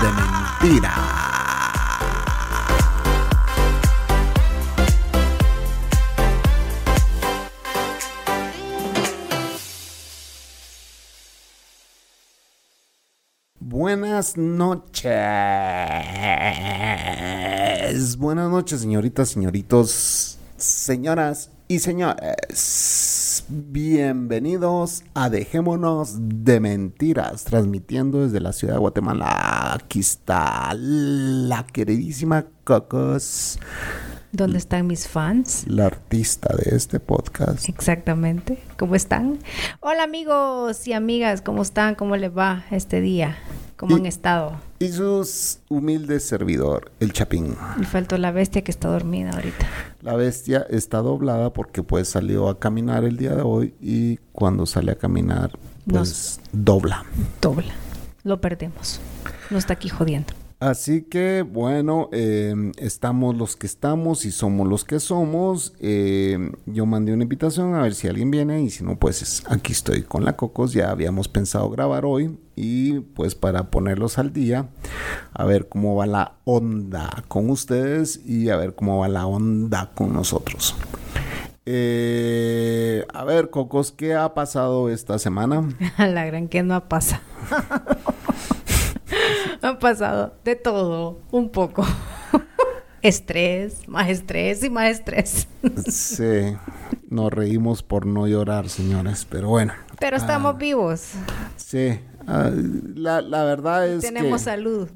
de mentira. Buenas noches. Buenas noches, señoritas, señoritos, señoras y señores. Bienvenidos a Dejémonos de Mentiras, transmitiendo desde la ciudad de Guatemala. Aquí está la queridísima Cocos, ¿Dónde están mis fans? la artista de este podcast. Exactamente. ¿Cómo están? Hola amigos y amigas, ¿cómo están? ¿Cómo les va este día? ¿Cómo Y- han estado? Y su humilde servidor, el Chapín. Me faltó la bestia que está dormida ahorita. La bestia está doblada porque pues salió a caminar el día de hoy y cuando sale a caminar pues dobla. Dobla. Lo perdemos. No está aquí jodiendo. Así que bueno, eh, estamos los que estamos y somos los que somos. Eh, yo mandé una invitación a ver si alguien viene y si no, pues es- aquí estoy con la Cocos. Ya habíamos pensado grabar hoy y pues para ponerlos al día, a ver cómo va la onda con ustedes y a ver cómo va la onda con nosotros. Eh, a ver, Cocos, ¿qué ha pasado esta semana? la gran que no ha pasado. ha pasado de todo, un poco. estrés, más estrés y más estrés. Sí, nos reímos por no llorar, señores, pero bueno. Pero estamos vivos. Sí, ah, la, la verdad es Tenemos que salud.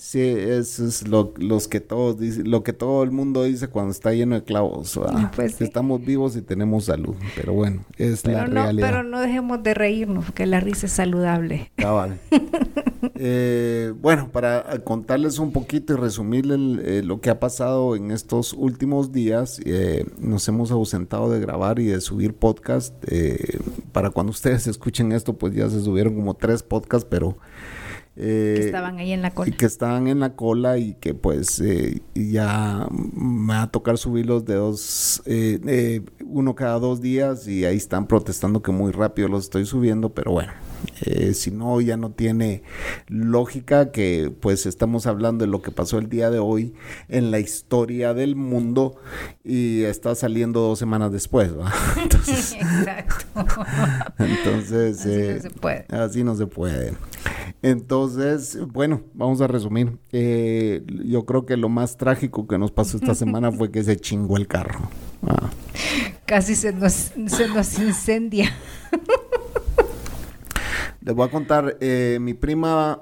Sí, eso es lo, los que todos dicen, lo que todo el mundo dice cuando está lleno de clavos. Pues sí. Estamos vivos y tenemos salud, pero bueno, es la no, realidad. pero no dejemos de reírnos, porque la risa es saludable. Cabal. Eh, bueno, para contarles un poquito y resumirles el- eh, lo que ha pasado en estos últimos días, eh, nos hemos ausentado de grabar y de subir podcast. eh, para cuando ustedes escuchen esto, pues ya se subieron como tres podcasts, pero... eh, que estaban ahí en la cola. y que estaban en la cola y que pues eh, ya me va a tocar subirlos de dos, eh, eh, uno cada dos días y ahí están protestando que muy rápido los estoy subiendo, pero bueno, eh, si no ya no tiene lógica que pues estamos hablando de lo que pasó el día de hoy en la historia del mundo y está saliendo dos semanas después, ¿va? Entonces, Exacto. entonces Así eh, no se puede. Así no se puede. Entonces, bueno, vamos a resumir. Eh, yo creo que lo más trágico que nos pasó esta semana fue que se chingó el carro. Ah, Casi se nos, se nos incendia. Les voy a contar, eh, mi prima,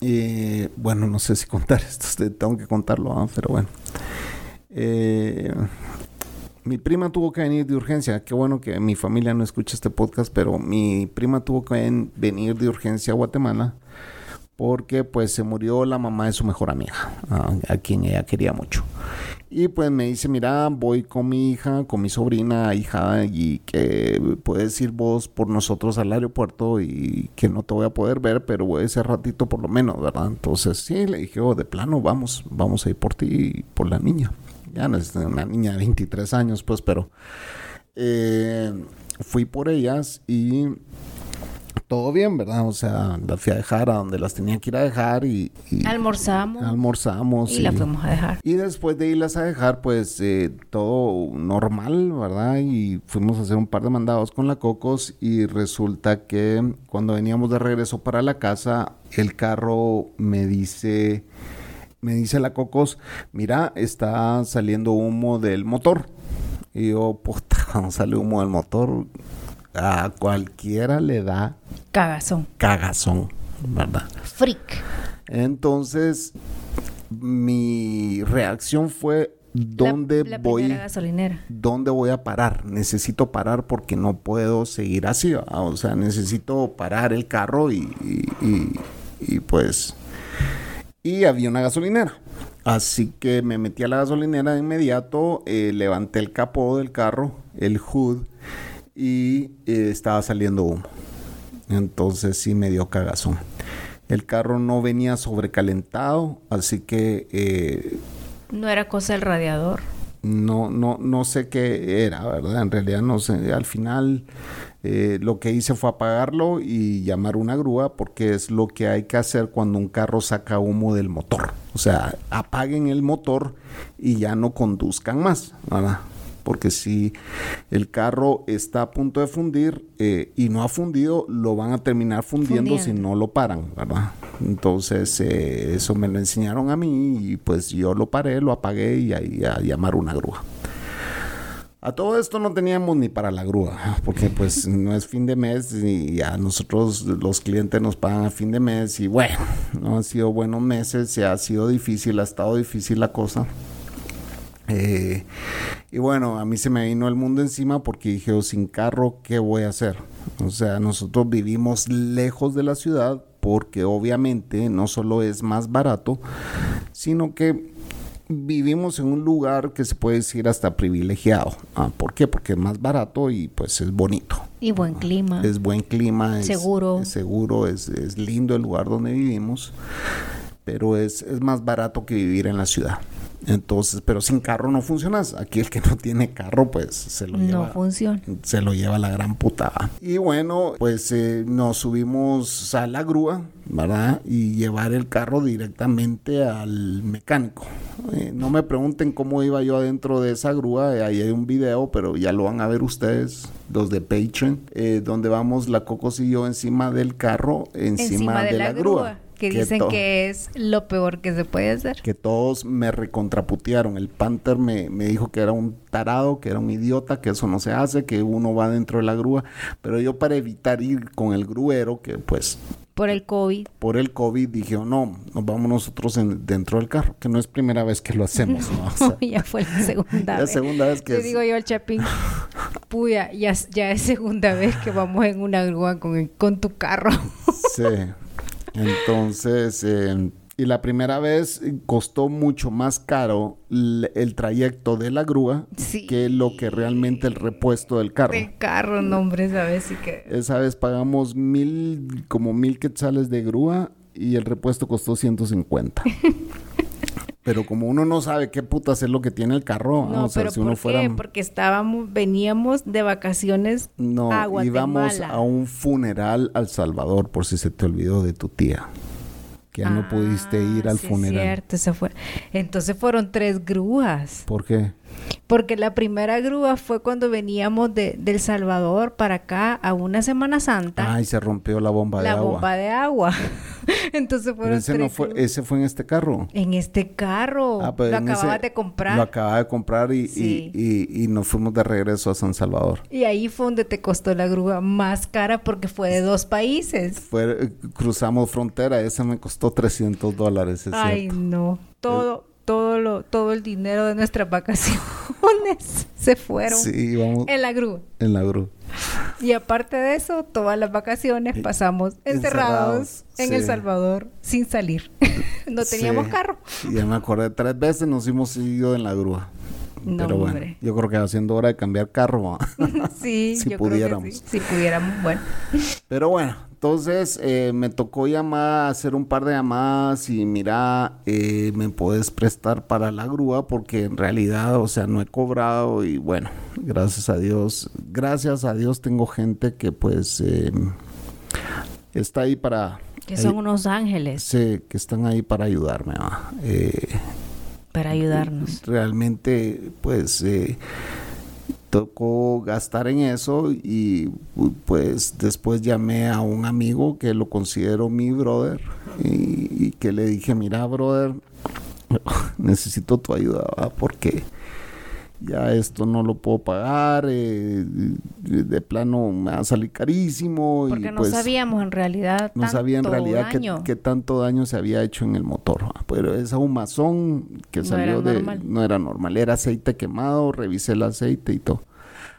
eh, bueno, no sé si contar esto, tengo que contarlo, ah, pero bueno. Mi prima tuvo que venir de urgencia. Qué bueno que mi familia no escucha este podcast, pero mi prima tuvo que ven- venir de urgencia a Guatemala porque pues se murió la mamá de su mejor amiga, a, quien ella quería mucho. Y pues me dice, mira, voy con mi hija, con mi sobrina, hija, y que puedes ir vos por nosotros al aeropuerto y que no te voy a poder ver, pero ese ratito por lo menos, ¿verdad? Entonces sí, le dije, oh, de plano, vamos, vamos a ir por ti y por la niña. Ya no es una niña de 23 años, pues, pero eh, fui por ellas y todo bien, ¿verdad? O sea, las fui a dejar a donde las tenía que ir a dejar y, y Almorzamos almorzamos. y la fuimos a dejar. Y después de irlas a dejar, pues eh, todo normal, ¿verdad? Y fuimos a hacer un par de mandados con la Cocos y resulta que cuando veníamos de regreso para la casa, el carro me dice, me dice la Cocos, mira, está saliendo humo del motor. Y yo, puta, sale humo del motor, a cualquiera le da Cagazón. cagazón, ¿verdad? Freak. Entonces, mi reacción fue, ¿dónde la, la voy? gasolinera. ¿Dónde voy a parar? Necesito parar porque no puedo seguir así. O sea, necesito parar el carro y, y- y- y pues y había una gasolinera. Así que me metí a la gasolinera de inmediato, eh, levanté el capó del carro, el hood, y eh, estaba saliendo humo. Entonces sí me dio cagazón. El carro no venía sobrecalentado, así que... Eh, no era cosa del radiador. No, no, no sé qué era, ¿verdad? En realidad no sé. Al final eh, lo que hice fue apagarlo y llamar una grúa porque es lo que hay que hacer cuando un carro saca humo del motor. O sea, apaguen el motor y ya no conduzcan más, ¿verdad? Porque si el carro está a punto de fundir eh, y no ha fundido, lo van a terminar fundiendo, si no lo paran, ¿verdad? Entonces, eh, eso me lo enseñaron a mí y pues yo lo paré, lo apagué y ahí a llamar una grúa. A todo esto no teníamos ni para la grúa, porque pues no es fin de mes y a nosotros los clientes nos pagan a fin de mes y bueno, no han sido buenos meses, se ha sido difícil, ha estado difícil la cosa. Eh, y bueno, a mí se me vino el mundo encima porque dije, oh, sin carro, ¿qué voy a hacer? O sea, nosotros vivimos lejos de la ciudad porque obviamente no solo es más barato, sino que vivimos en un lugar que se puede decir hasta privilegiado. Ah, ¿Por qué? Porque es más barato y pues es bonito. Y buen clima. Es buen clima. Seguro. Es, seguro, es, es, lindo el lugar donde vivimos, pero es, es más barato que vivir en la ciudad. Entonces, pero sin carro no funcionas. Aquí el que no tiene carro, pues se lo lleva. No funciona. Se lo lleva la gran putada. Y bueno, pues eh, nos subimos a la grúa, ¿verdad? Y llevar el carro directamente al mecánico. Eh, no me pregunten cómo iba yo adentro de esa grúa. ahí hay un video, pero ya lo van a ver ustedes, los de Patreon, eh, donde vamos la Cocos y yo encima del carro, encima, de, la, grúa que, dicen que es lo peor que se puede hacer. Que todos me recontraputearon. El Panther me, me, dijo que era un tarado, que era un idiota, que eso no se hace, que uno va dentro de la grúa. Pero yo para evitar ir con el gruero, que pues... Por el COVID. Por el COVID dije, oh, no, nos vamos nosotros dentro del carro, que no es primera vez que lo hacemos. ¿no? ya fue la segunda vez. La segunda vez que... Te digo yo al Chapín, puya, ya, ya es segunda vez que vamos en una grúa con, con tu carro. sí. Entonces, eh, y la primera vez costó mucho más caro el, trayecto de la grúa que lo que realmente el repuesto del carro. El carro, no, hombre, esa vez sí que. Esa vez pagamos mil, como mil quetzales de grúa y el repuesto costó 150. Pero como uno no sabe qué putas es lo que tiene el carro, no, o sea, si uno fuera... Qué? Porque estábamos, veníamos de vacaciones no, a íbamos a un funeral al Salvador, por si se te olvidó de tu tía. Que ya no pudiste ir al sí funeral. Es cierto, se fue. Entonces fueron tres grúas. ¿Por qué? Porque la primera grúa fue cuando veníamos de, del Salvador para acá a una Semana Santa. Ay, se rompió la bomba de agua. La bomba de agua. Entonces fueron ese, no fue, ese fue en este carro. En este carro. Ah, pues lo acababa de comprar. Lo acababa de comprar y, y, y, nos fuimos de regreso a San Salvador. Y ahí fue donde te costó la grúa más cara porque fue de dos países. Fue, cruzamos frontera, esa me costó 300 dólares. Ay, no. Todo todo lo todo el dinero de nuestras vacaciones se fueron en la grúa. En la grúa. Y aparte de eso, todas las vacaciones pasamos encerrados, en El Salvador sin salir. no teníamos carro. Y ya me acordé, tres veces nos hemos ido en la grúa. Pero bueno, yo creo que haciendo hora de cambiar carro. sí, si pudiéramos. Si pudiéramos, bueno. Pero bueno, entonces eh, me tocó llamar, hacer un par de llamadas y mira, eh, me puedes prestar para la grúa porque en realidad, o sea, no he cobrado y bueno, gracias a Dios, gracias a Dios tengo gente que pues eh, está ahí para... Que son unos ángeles. Sí, que están ahí para ayudarme. para ayudarnos. Realmente, pues tocó gastar en eso y pues después llamé a un amigo que lo considero mi brother y, que le dije, mira brother, necesito tu ayuda porque ya esto no lo puedo pagar, eh, de plano me va a salir carísimo. Porque no pues sabíamos en realidad. No sabía en realidad qué, tanto daño se había hecho en el motor. Pero esa humazón que salió de... No era normal, era aceite quemado, revisé el aceite y todo.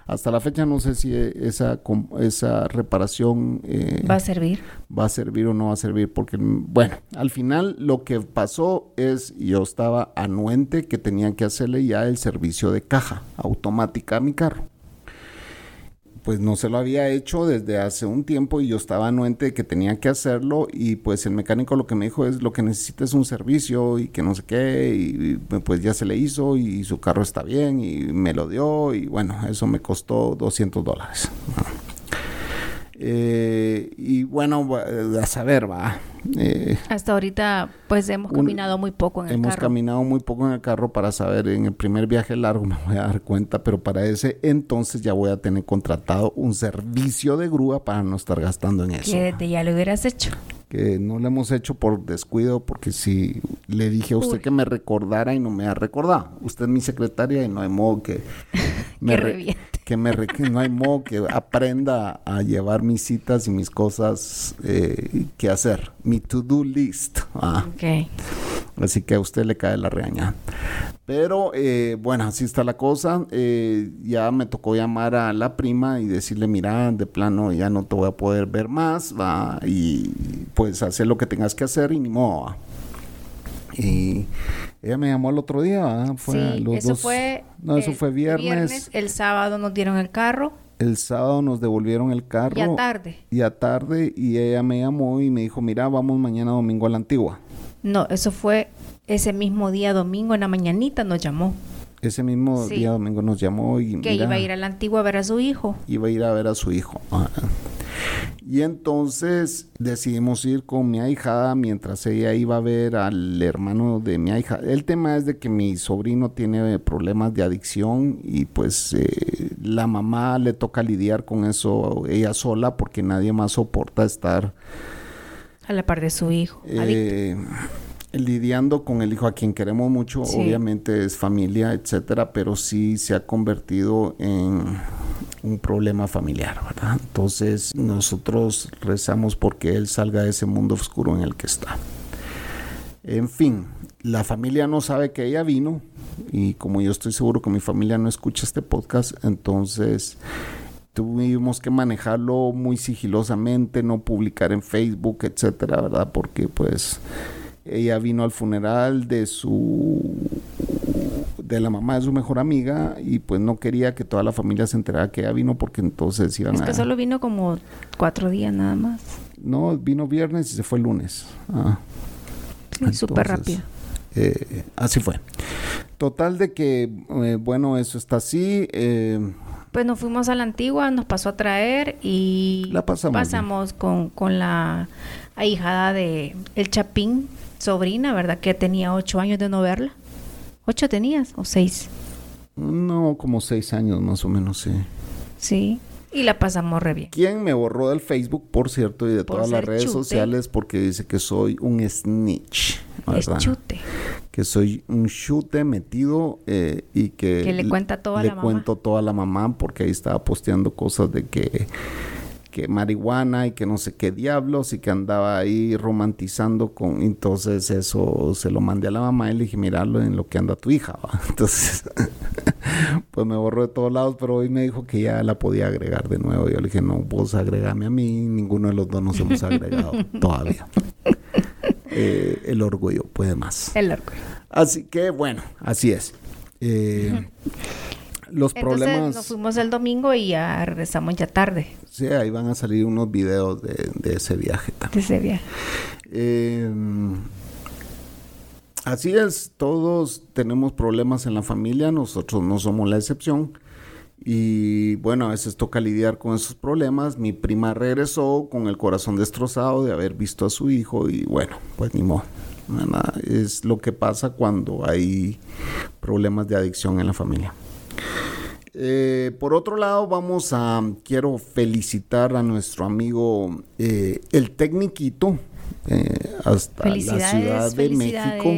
Hasta la fecha no sé si esa, esa reparación eh, va a servir. Va a servir o no va a servir, porque bueno, al final lo que pasó es yo estaba anuente que tenía que hacerle ya el servicio de caja automática a mi carro pues no se lo había hecho desde hace un tiempo y yo estaba anuente de que tenía que hacerlo y pues el mecánico lo que me dijo es lo que necesita es un servicio y que no sé qué y, pues ya se le hizo y su carro está bien y me lo dio y bueno, eso me costó 200 dólares. Eh, y bueno, a saber, va. Eh, Hasta ahorita, pues hemos caminado muy poco en el carro. Hemos caminado muy poco en el carro para saber, en el primer viaje largo me voy a dar cuenta, pero para ese entonces ya voy a tener contratado un servicio de grúa para no estar gastando en eso. Que ya lo hubieras hecho que no lo hemos hecho por descuido, porque si le dije a usted que me recordara y no me ha recordado. Usted es mi secretaria y no hay modo que me, que, me no hay modo que aprenda a llevar mis citas y mis cosas eh, que hacer. Mi to-do list. Ah. Así que a usted le cae la regaña. Pero eh, bueno, así está la cosa. Eh, ya me tocó llamar a la prima y decirle, mira, de plano ya no te voy a poder ver más, va, y pues hacer lo que tengas que hacer y ni modo. Y ella me llamó el otro día, Fue sí, eso fue... No, eso fue viernes. El sábado nos dieron el carro. El sábado nos devolvieron el carro. Y a tarde. Y a tarde, y ella me llamó y me dijo, mira, vamos mañana domingo a la antigua. No, eso fue ese mismo día domingo en la mañanita nos llamó. Ese mismo día domingo nos llamó y... Que iba a ir a la antigua a ver a su hijo. Iba a ir a ver a su hijo. Y entonces decidimos ir con mi ahijada mientras ella iba a ver al hermano de mi hija. El tema es de que mi sobrino tiene problemas de adicción y pues eh, la mamá le toca lidiar con eso ella sola porque nadie más soporta estar a la par de su hijo. Eh, lidiando con el hijo a quien queremos mucho, obviamente es familia, etcétera, pero sí se ha convertido en un problema familiar, ¿verdad? Entonces nosotros rezamos porque él salga de ese mundo oscuro en el que está. En fin, la familia no sabe que ella vino y como yo estoy seguro que mi familia no escucha este podcast, entonces tuvimos que manejarlo muy sigilosamente, no publicar en Facebook, etcétera, ¿verdad? Porque pues ella vino al funeral de su de la mamá de su mejor amiga y pues no quería que toda la familia se enterara que ella vino porque entonces iban es que solo vino como cuatro días nada más. No vino viernes y se fue el lunes. Ah. súper rápido. eh, así fue. Total de que eh, bueno eso está así eh, pues nos fuimos a la antigua nos pasó a traer y la pasamos, pasamos con, con la ahijada de el Chapín sobrina, ¿verdad? Que tenía ocho años de no verla. ¿Ocho tenías o seis? No, como seis años más o menos, sí. Sí, y la pasamos re bien. ¿Quién me borró del Facebook, por cierto, y de todas las redes sociales porque dice que soy un snitch. ¿verdad? chute. Que soy un chute metido eh, y que... Que le cuenta toda la mamá. Le cuento toda la mamá porque ahí estaba posteando cosas de que que marihuana y que no sé qué diablos y que andaba ahí romantizando con entonces eso se lo mandé a la mamá y le dije mirarlo en lo que anda tu hija entonces pues me borró de todos lados pero hoy me dijo que ya la podía agregar de nuevo. Yo le dije no vos agregame a mí ninguno de los dos nos hemos agregado todavía eh, el orgullo puede más. El orgullo. Así que bueno así es. Eh, los problemas. Nos fuimos el domingo y ya regresamos ya tarde. Sí, ahí van a salir unos videos de, ese viaje también. De ese viaje. Em, así es, todos tenemos problemas en la familia, nosotros no somos la excepción. Y bueno, a veces toca lidiar con esos problemas. Mi prima regresó con el corazón destrozado de haber visto a su hijo y bueno, pues ni modo. Es lo que pasa cuando hay problemas de adicción en la familia. Eh, por otro lado, vamos a, quiero felicitar a nuestro amigo eh, el Tecniquito, eh, hasta la Ciudad de México,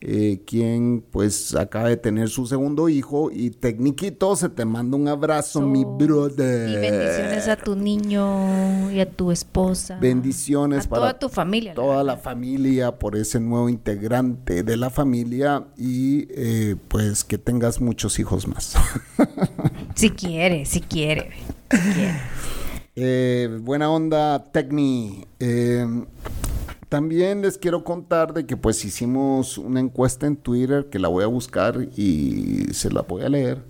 eh, quien pues acaba de tener su segundo hijo y Tecniquito se te manda un abrazo, mi brother. Y bendiciones a tu niño y a tu esposa. Bendiciones para toda tu familia. Toda la, familia por ese nuevo integrante de la familia y eh, pues que tengas muchos hijos más. Si quiere, si quiere. Si quiere. Eh, buena onda, Tecni. Eh, también les quiero contar de que pues hicimos una encuesta en Twitter que la voy a buscar y se la voy a leer.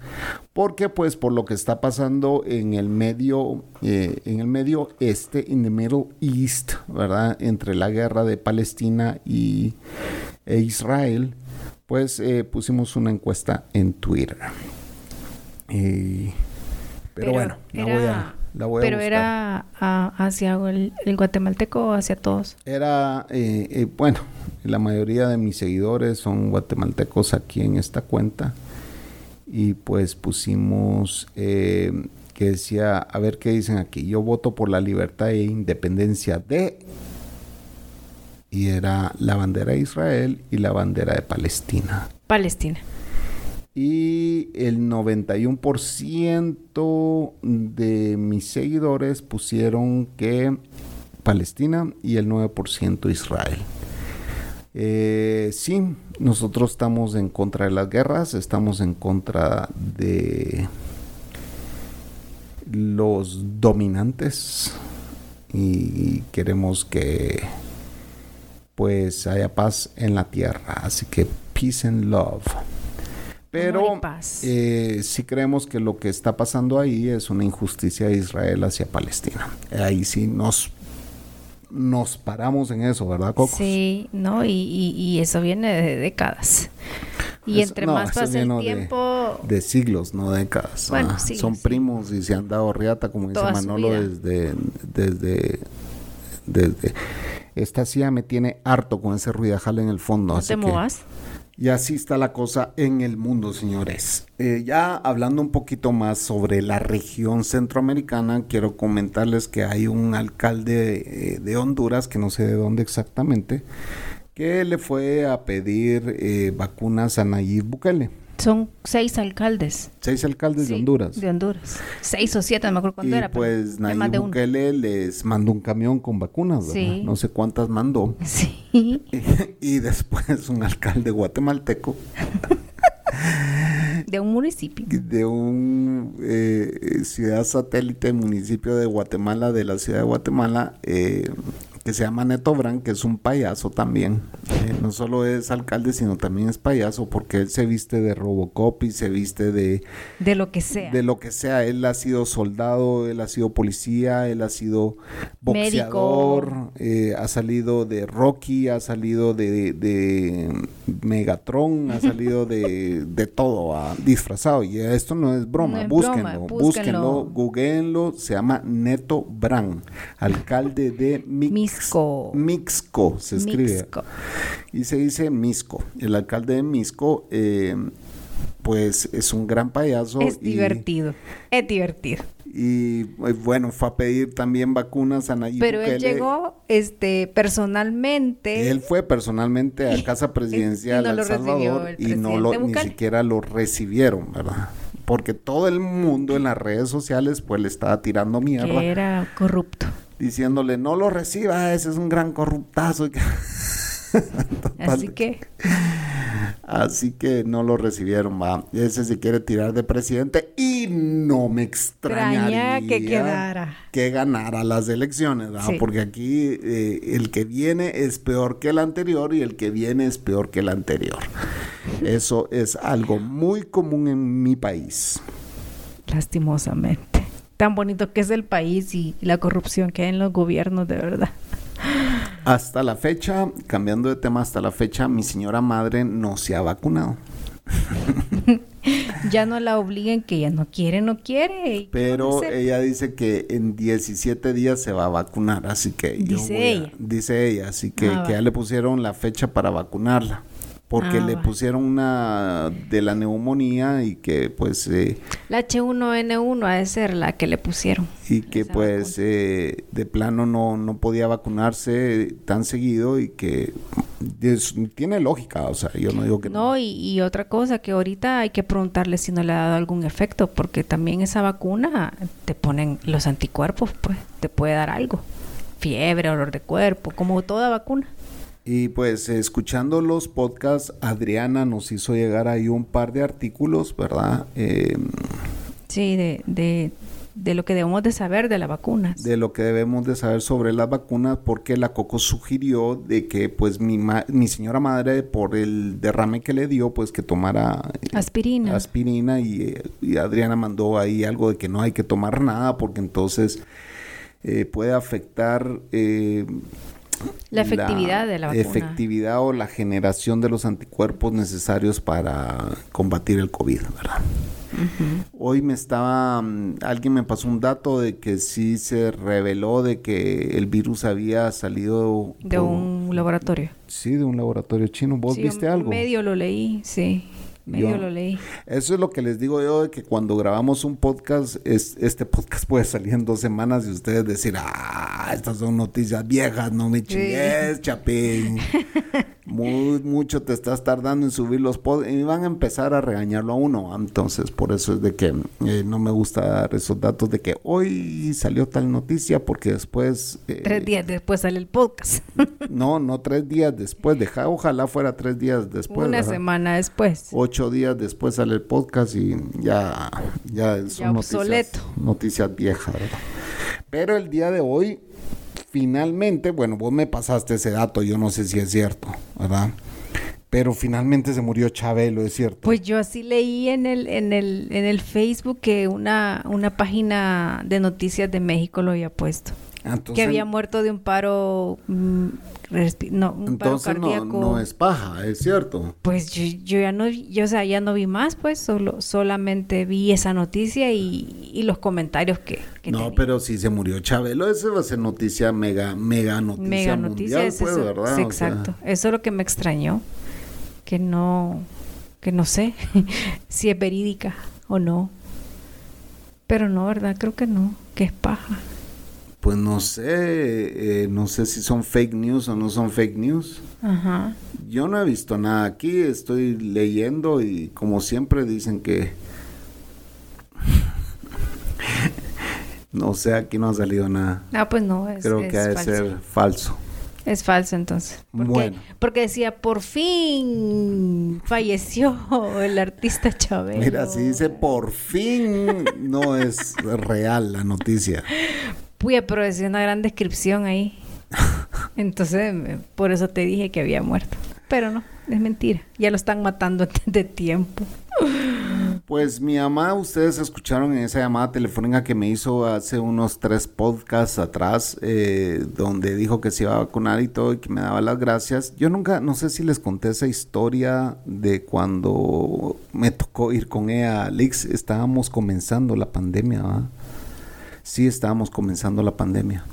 Porque pues por lo que está pasando en el medio, eh, en el medio este, en the Middle East, ¿verdad? Entre la guerra de Palestina y e Israel, pues eh, pusimos una encuesta en Twitter. Eh, pero, bueno, la voy a pero era hacia el, guatemalteco o hacia todos. Era, eh, eh, bueno, la mayoría de mis seguidores son guatemaltecos aquí en esta cuenta. Y pues pusimos eh, que decía, a ver qué dicen aquí, yo voto por la libertad e independencia de... Y era la bandera de Israel y la bandera de Palestina. Palestina y el 91% de mis seguidores pusieron que Palestina y el 9% Israel. Eh, sí, nosotros estamos en contra de las guerras, estamos en contra de los dominantes y queremos que pues haya paz en la tierra. Así que peace and love. Pero eh, sí creemos que lo que está pasando ahí es una injusticia de Israel hacia Palestina. Ahí sí nos nos paramos en eso, ¿verdad, Coco? Sí, no, y, eso viene de décadas. Y entre más pasa el tiempo... De, siglos, no décadas. Bueno, ah, son primos y se han dado riata, como dice Manolo, desde, desde, desde... Esta silla me tiene harto con ese ruidajal en el fondo. ¿No te movas? Y así está la cosa en el mundo, señores. Eh, ya hablando un poquito más sobre la región centroamericana, quiero comentarles que hay un alcalde eh, de Honduras, que no sé de dónde exactamente, que le fue a pedir eh, vacunas a Nayib Bukele. Son seis alcaldes. Seis alcaldes de Honduras. De Honduras. Seis o siete, no me acuerdo cuándo era. Pues Nayib Bukele les mandó un camión con vacunas, ¿verdad? No sé cuántas mandó. Sí. Y, después un alcalde guatemalteco. de un municipio. De un eh, ciudad satélite, municipio de Guatemala, de la ciudad de Guatemala, eh, que se llama Neto Brand, que es un payaso también. Eh, no solo es alcalde, sino también es payaso, porque él se viste de Robocop y se viste de... De lo que sea. De lo que sea. Él ha sido soldado, él ha sido policía, él ha sido boxeador, eh, ha salido de Rocky, ha salido de, de Megatron, ha salido de, de todo, ha disfrazado. Y esto no es broma, búsquenlo, búsquenlo, googleenlo, se llama Neto Brand, alcalde de Mix Misco. Mixco se escribe. Y se dice Misco. El alcalde de Misco, eh, pues es un gran payaso. Es divertido. Es divertido. Y eh, bueno, fue a pedir también vacunas a Nayib Pero él llegó este, personalmente. Él fue personalmente a Casa Presidencial de El Salvador y no lo, ni siquiera lo recibieron, ¿verdad? Porque todo el mundo en las redes sociales pues le estaba tirando mierda. Que era corrupto diciéndole, no lo reciba, ese es un gran corruptazo. Así que... Así que no lo recibieron, va. Ese se quiere tirar de presidente y no me extrañaría que quedara. Que ganara las elecciones, ¿va? Porque aquí eh, el que viene es peor que el anterior y el que viene es peor que el anterior. Eso es algo muy común en mi país. Lastimosamente tan bonito que es el país y la corrupción que hay en los gobiernos, de verdad. Hasta la fecha, cambiando de tema, hasta la fecha, mi señora madre no se ha vacunado. ya no la obliguen que ella no quiere, no quiere. Pero ella dice que en 17 días se va a vacunar, así que dice ella. dice ella, así que, ah, que ya le pusieron la fecha para vacunarla porque le ah, pusieron una de la neumonía y que pues... Eh, la H1N1 ha de ser la que le pusieron. Y que pues eh, de plano no, no podía vacunarse tan seguido y que tiene lógica, o sea, yo no digo que no. No, y, otra cosa, que ahorita hay que preguntarle si no le ha dado algún efecto, porque también esa vacuna te ponen los anticuerpos, pues te puede dar algo. Fiebre, olor de cuerpo, como toda vacuna. Y pues escuchando los podcasts, Adriana nos hizo llegar ahí un par de artículos, ¿verdad? Em, Sí, de, de, de lo que debemos de saber de las vacunas. de lo que debemos de saber sobre las vacunas porque la Coco sugirió de que pues mi, ma- mi señora madre por el derrame que le dio pues que tomara eh, Aspirina. aspirina y, eh, y Adriana mandó ahí algo de que no hay que tomar nada porque entonces eh, puede afectar eh, La efectividad de la vacuna. efectividad o la generación de los anticuerpos necesarios para combatir el COVID, ¿verdad? Hoy me estaba, mm, alguien me pasó un dato de que sí se reveló de que el virus había salido de por- un laboratorio. sí, de un laboratorio chino. ¿Vos Sí, viste algo? Medio lo leí, sí. Medio Yo- lo leí. Eso es lo que les digo yo de que cuando grabamos un podcast, es, este podcast puede salir en dos semanas y ustedes decir, ah, estas son noticias viejas, no me chingues, chapín. Muy, mucho te estás tardando en subir los podcasts y van a empezar a regañarlo a uno. Entonces, por eso es de que eh, no me gusta dar esos datos de que hoy salió tal noticia porque después... eh, Tres días después sale el podcast. No, no tres días después. Deja, ojalá fuera tres días después. Una ¿verdad? semana después. Ocho días después sale el podcast y ya, ya son Ya noticias, obsoleto. noticias viejas, ¿verdad? Pero el día de hoy, finalmente, bueno, vos me pasaste ese dato, yo no sé si es cierto, ¿verdad? Pero finalmente se murió Chabelo, es cierto. Pues yo así leí en el, en el, en el Facebook que una, una página de noticias de México lo había puesto. Ah, Entonces, que había muerto de un paro, mm, no, un paro entonces no, cardíaco. no es paja, es cierto. Pues yo, yo ya no, yo, o sea, ya no vi más, pues solo, solamente vi esa noticia y, y los comentarios que, que No, tenía. pero si se murió Chabelo, ese va a ser noticia mega, mega noticia Mega mundial, noticia es pues, eso. ¿verdad? Sí, O sea, exacto. Eso es lo que me extrañó, que no, que no sé si es verídica o no. Pero no, ¿verdad? Creo que no, que es paja. Pues no sé, eh, no sé si son fake news o no son fake news. Ajá. Yo no he visto nada aquí, estoy leyendo y como siempre dicen que... no sé, aquí no ha salido nada. Ah, pues no, es, Creo es que ha de ser falso. Es falso entonces. Bueno. porque decía, por fin falleció el artista Chabelo. Mira, si dice por fin, no es real la noticia. Puya, pero decía una gran descripción ahí. Entonces, por eso te dije que había muerto. Pero no, es mentira. Ya lo están matando antes de tiempo. Pues mi mamá, ustedes escucharon en esa llamada telefónica que me hizo hace unos tres podcasts atrás, eh, donde dijo que se iba a vacunar y todo y que me daba las gracias. Yo nunca, no sé si les conté esa historia de cuando me tocó ir con ella a Lix. Estábamos comenzando la pandemia, ¿va? Sí, estábamos comenzando la pandemia.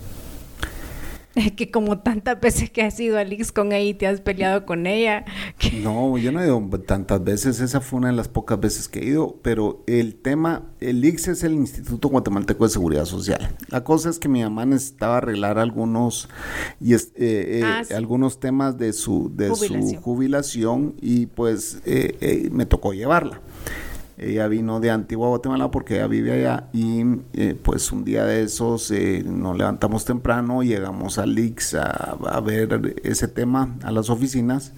Es que como tantas veces que has ido a Lix con ella y te has peleado con ella. que- No, yo no he ido tantas veces, esa fue una de las pocas veces que he ido, pero el tema, el IX es el Instituto Guatemalteco de Seguridad Social. La cosa es que mi mamá necesitaba arreglar algunos, y es- eh, eh, Ah, sí. algunos temas de su, de su Jubilación. jubilación y pues eh, eh, me tocó llevarla. Ella vino de Antigua Guatemala porque ella vive allá y eh, pues un día de esos eh, nos levantamos temprano, llegamos al Lix a, a ver ese tema a las oficinas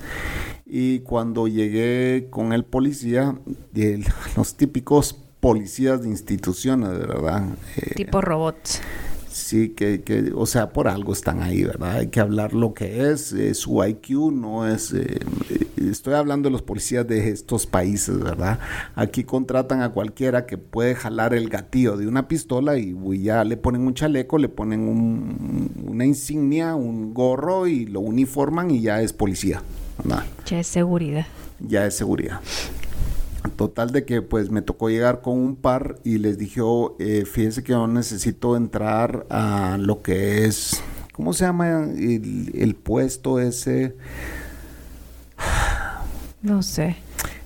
y cuando llegué con el policía, el- los típicos policías de instituciones, de verdad. eh, tipo robots. Sí, que, que, o sea, por algo están ahí, ¿verdad? Hay que hablar lo que es, eh, su IQ no es, eh, estoy hablando de los policías de estos países, ¿verdad? Aquí contratan a cualquiera que puede jalar el gatillo de una pistola y ya le ponen un chaleco, le ponen un- una insignia, un gorro y lo uniforman y ya es policía, ¿verdad? Ya es seguridad. ya es seguridad. Total de que pues me tocó llegar con un par y les dije, oh, eh, fíjense que yo necesito entrar a lo que es, ¿cómo se llama el, el puesto ese? No sé.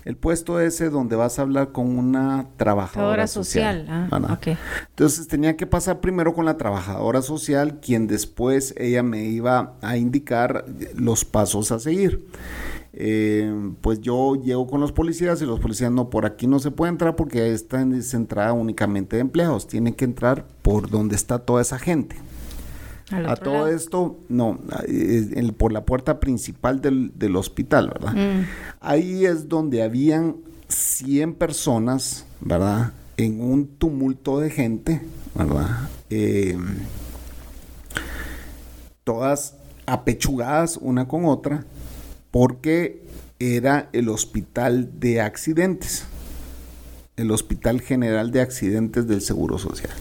El puesto ese donde vas a hablar con una trabajadora Trabajadora social. social. Ah. Entonces tenía que pasar primero con la trabajadora social, quien después ella me iba a indicar los pasos a seguir. Eh, pues yo llego con los policías y los policías no, por aquí no se puede entrar porque esta es entrada únicamente de empleados, tienen que entrar por donde está toda esa gente. A todo lado. esto, no, por la puerta principal del, del hospital, ¿verdad? Mm. Ahí es donde habían 100 personas, ¿verdad? en un tumulto de gente, ¿verdad? Eh, todas apechugadas una con otra, porque era el hospital de accidentes, el Hospital General de Accidentes del Seguro Social.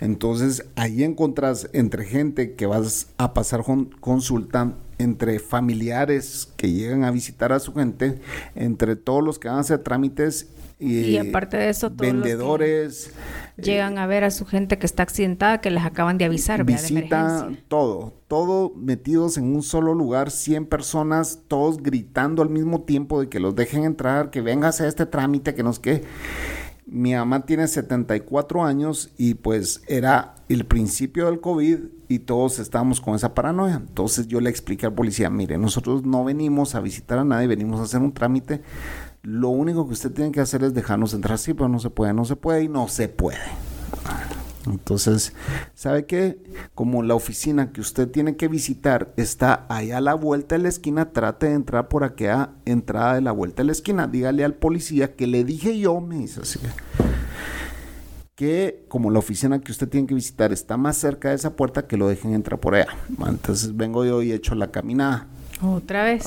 Entonces ahí encontrás entre gente que vas a pasar consulta, entre familiares que llegan a visitar a su gente, entre todos los que van a hacer trámites y, aparte de eso, todos vendedores llegan a ver a su gente que está accidentada, que les acaban de avisar. Visita, todo, todo metidos en un solo lugar, 100 personas, todos gritando al mismo tiempo de que los dejen entrar, que venga a este trámite, que nos que mi mamá tiene 74 años y pues era el principio del COVID y todos estábamos con esa paranoia. Entonces yo le expliqué al policía, mire, nosotros no venimos a visitar a nadie, venimos a hacer un trámite. Lo único que usted tiene que hacer es dejarnos entrar, sí, pero no se puede, no se puede y no se puede. Entonces, ¿sabe qué? Como la oficina que usted tiene que visitar está ahí a la vuelta de la esquina, trate de entrar por aquella entrada de la vuelta de la esquina. Dígale al policía que le dije yo, me dice así, que como la oficina que usted tiene que visitar está más cerca de esa puerta, que lo dejen entrar por allá. Entonces vengo yo y echo la caminada. ¿Otra vez?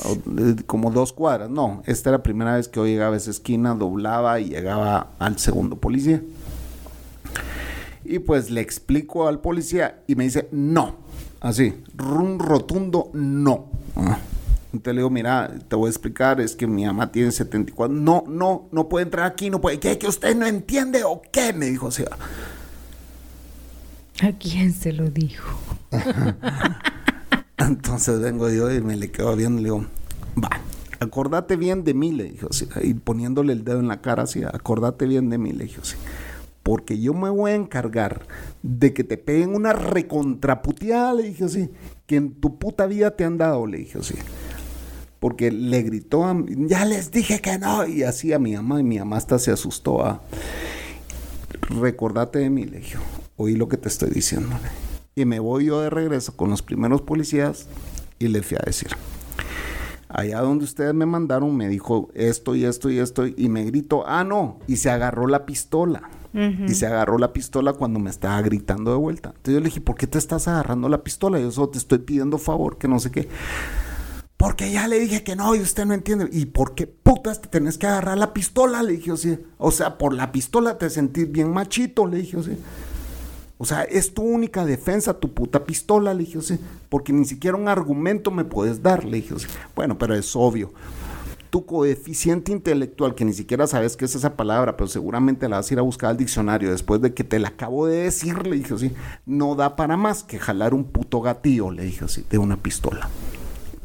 Como dos cuadras. No, esta era la primera vez que yo llegaba a esa esquina, doblaba y llegaba al segundo policía. Y pues le explico al policía y me dice, no. Así, un rotundo no. Ah. Entonces le digo, mira, te voy a explicar, es que mi mamá tiene 74. No, no, no puede entrar aquí, no puede. ¿Qué? ¿Que usted no entiende o qué? Me dijo, o sea. ¿A quién se lo dijo? Entonces vengo yo y me le quedo viendo y le digo, va, acordate bien de mí, le dijo, y poniéndole el dedo en la cara así, acordate bien de mí, le dijo, sí porque yo me voy a encargar de que te peguen una recontraputeada, le dije así, que en tu puta vida te han dado, le dije así. Porque le gritó, ya les dije que no, y así a mi mamá, y mi mamá hasta se asustó. A, Recordate de mí, le dije, oí lo que te estoy diciendo. Y me voy yo de regreso con los primeros policías y le fui a decir, allá donde ustedes me mandaron me dijo esto y esto y esto y me gritó, ah, no, y se agarró la pistola. Y se agarró la pistola cuando me estaba gritando de vuelta. Entonces yo le dije, ¿por qué te estás agarrando la pistola? Yo solo te estoy pidiendo favor, que no sé qué. Porque ya le dije que no y usted no entiende. ¿Y por qué putas te tenés que agarrar la pistola? Le dije, o sea, por la pistola te sentís bien machito, le dije, o sea. Es tu única defensa, tu puta pistola, le dije, sea, porque ni siquiera un argumento me puedes dar, le dije. Bueno, pero es obvio tu coeficiente intelectual, que ni siquiera sabes qué es esa palabra, pero seguramente la vas a ir a buscar al diccionario después de que te la acabo de decir, le dije así, no da para más que jalar un puto gatillo, le dije así, de una pistola.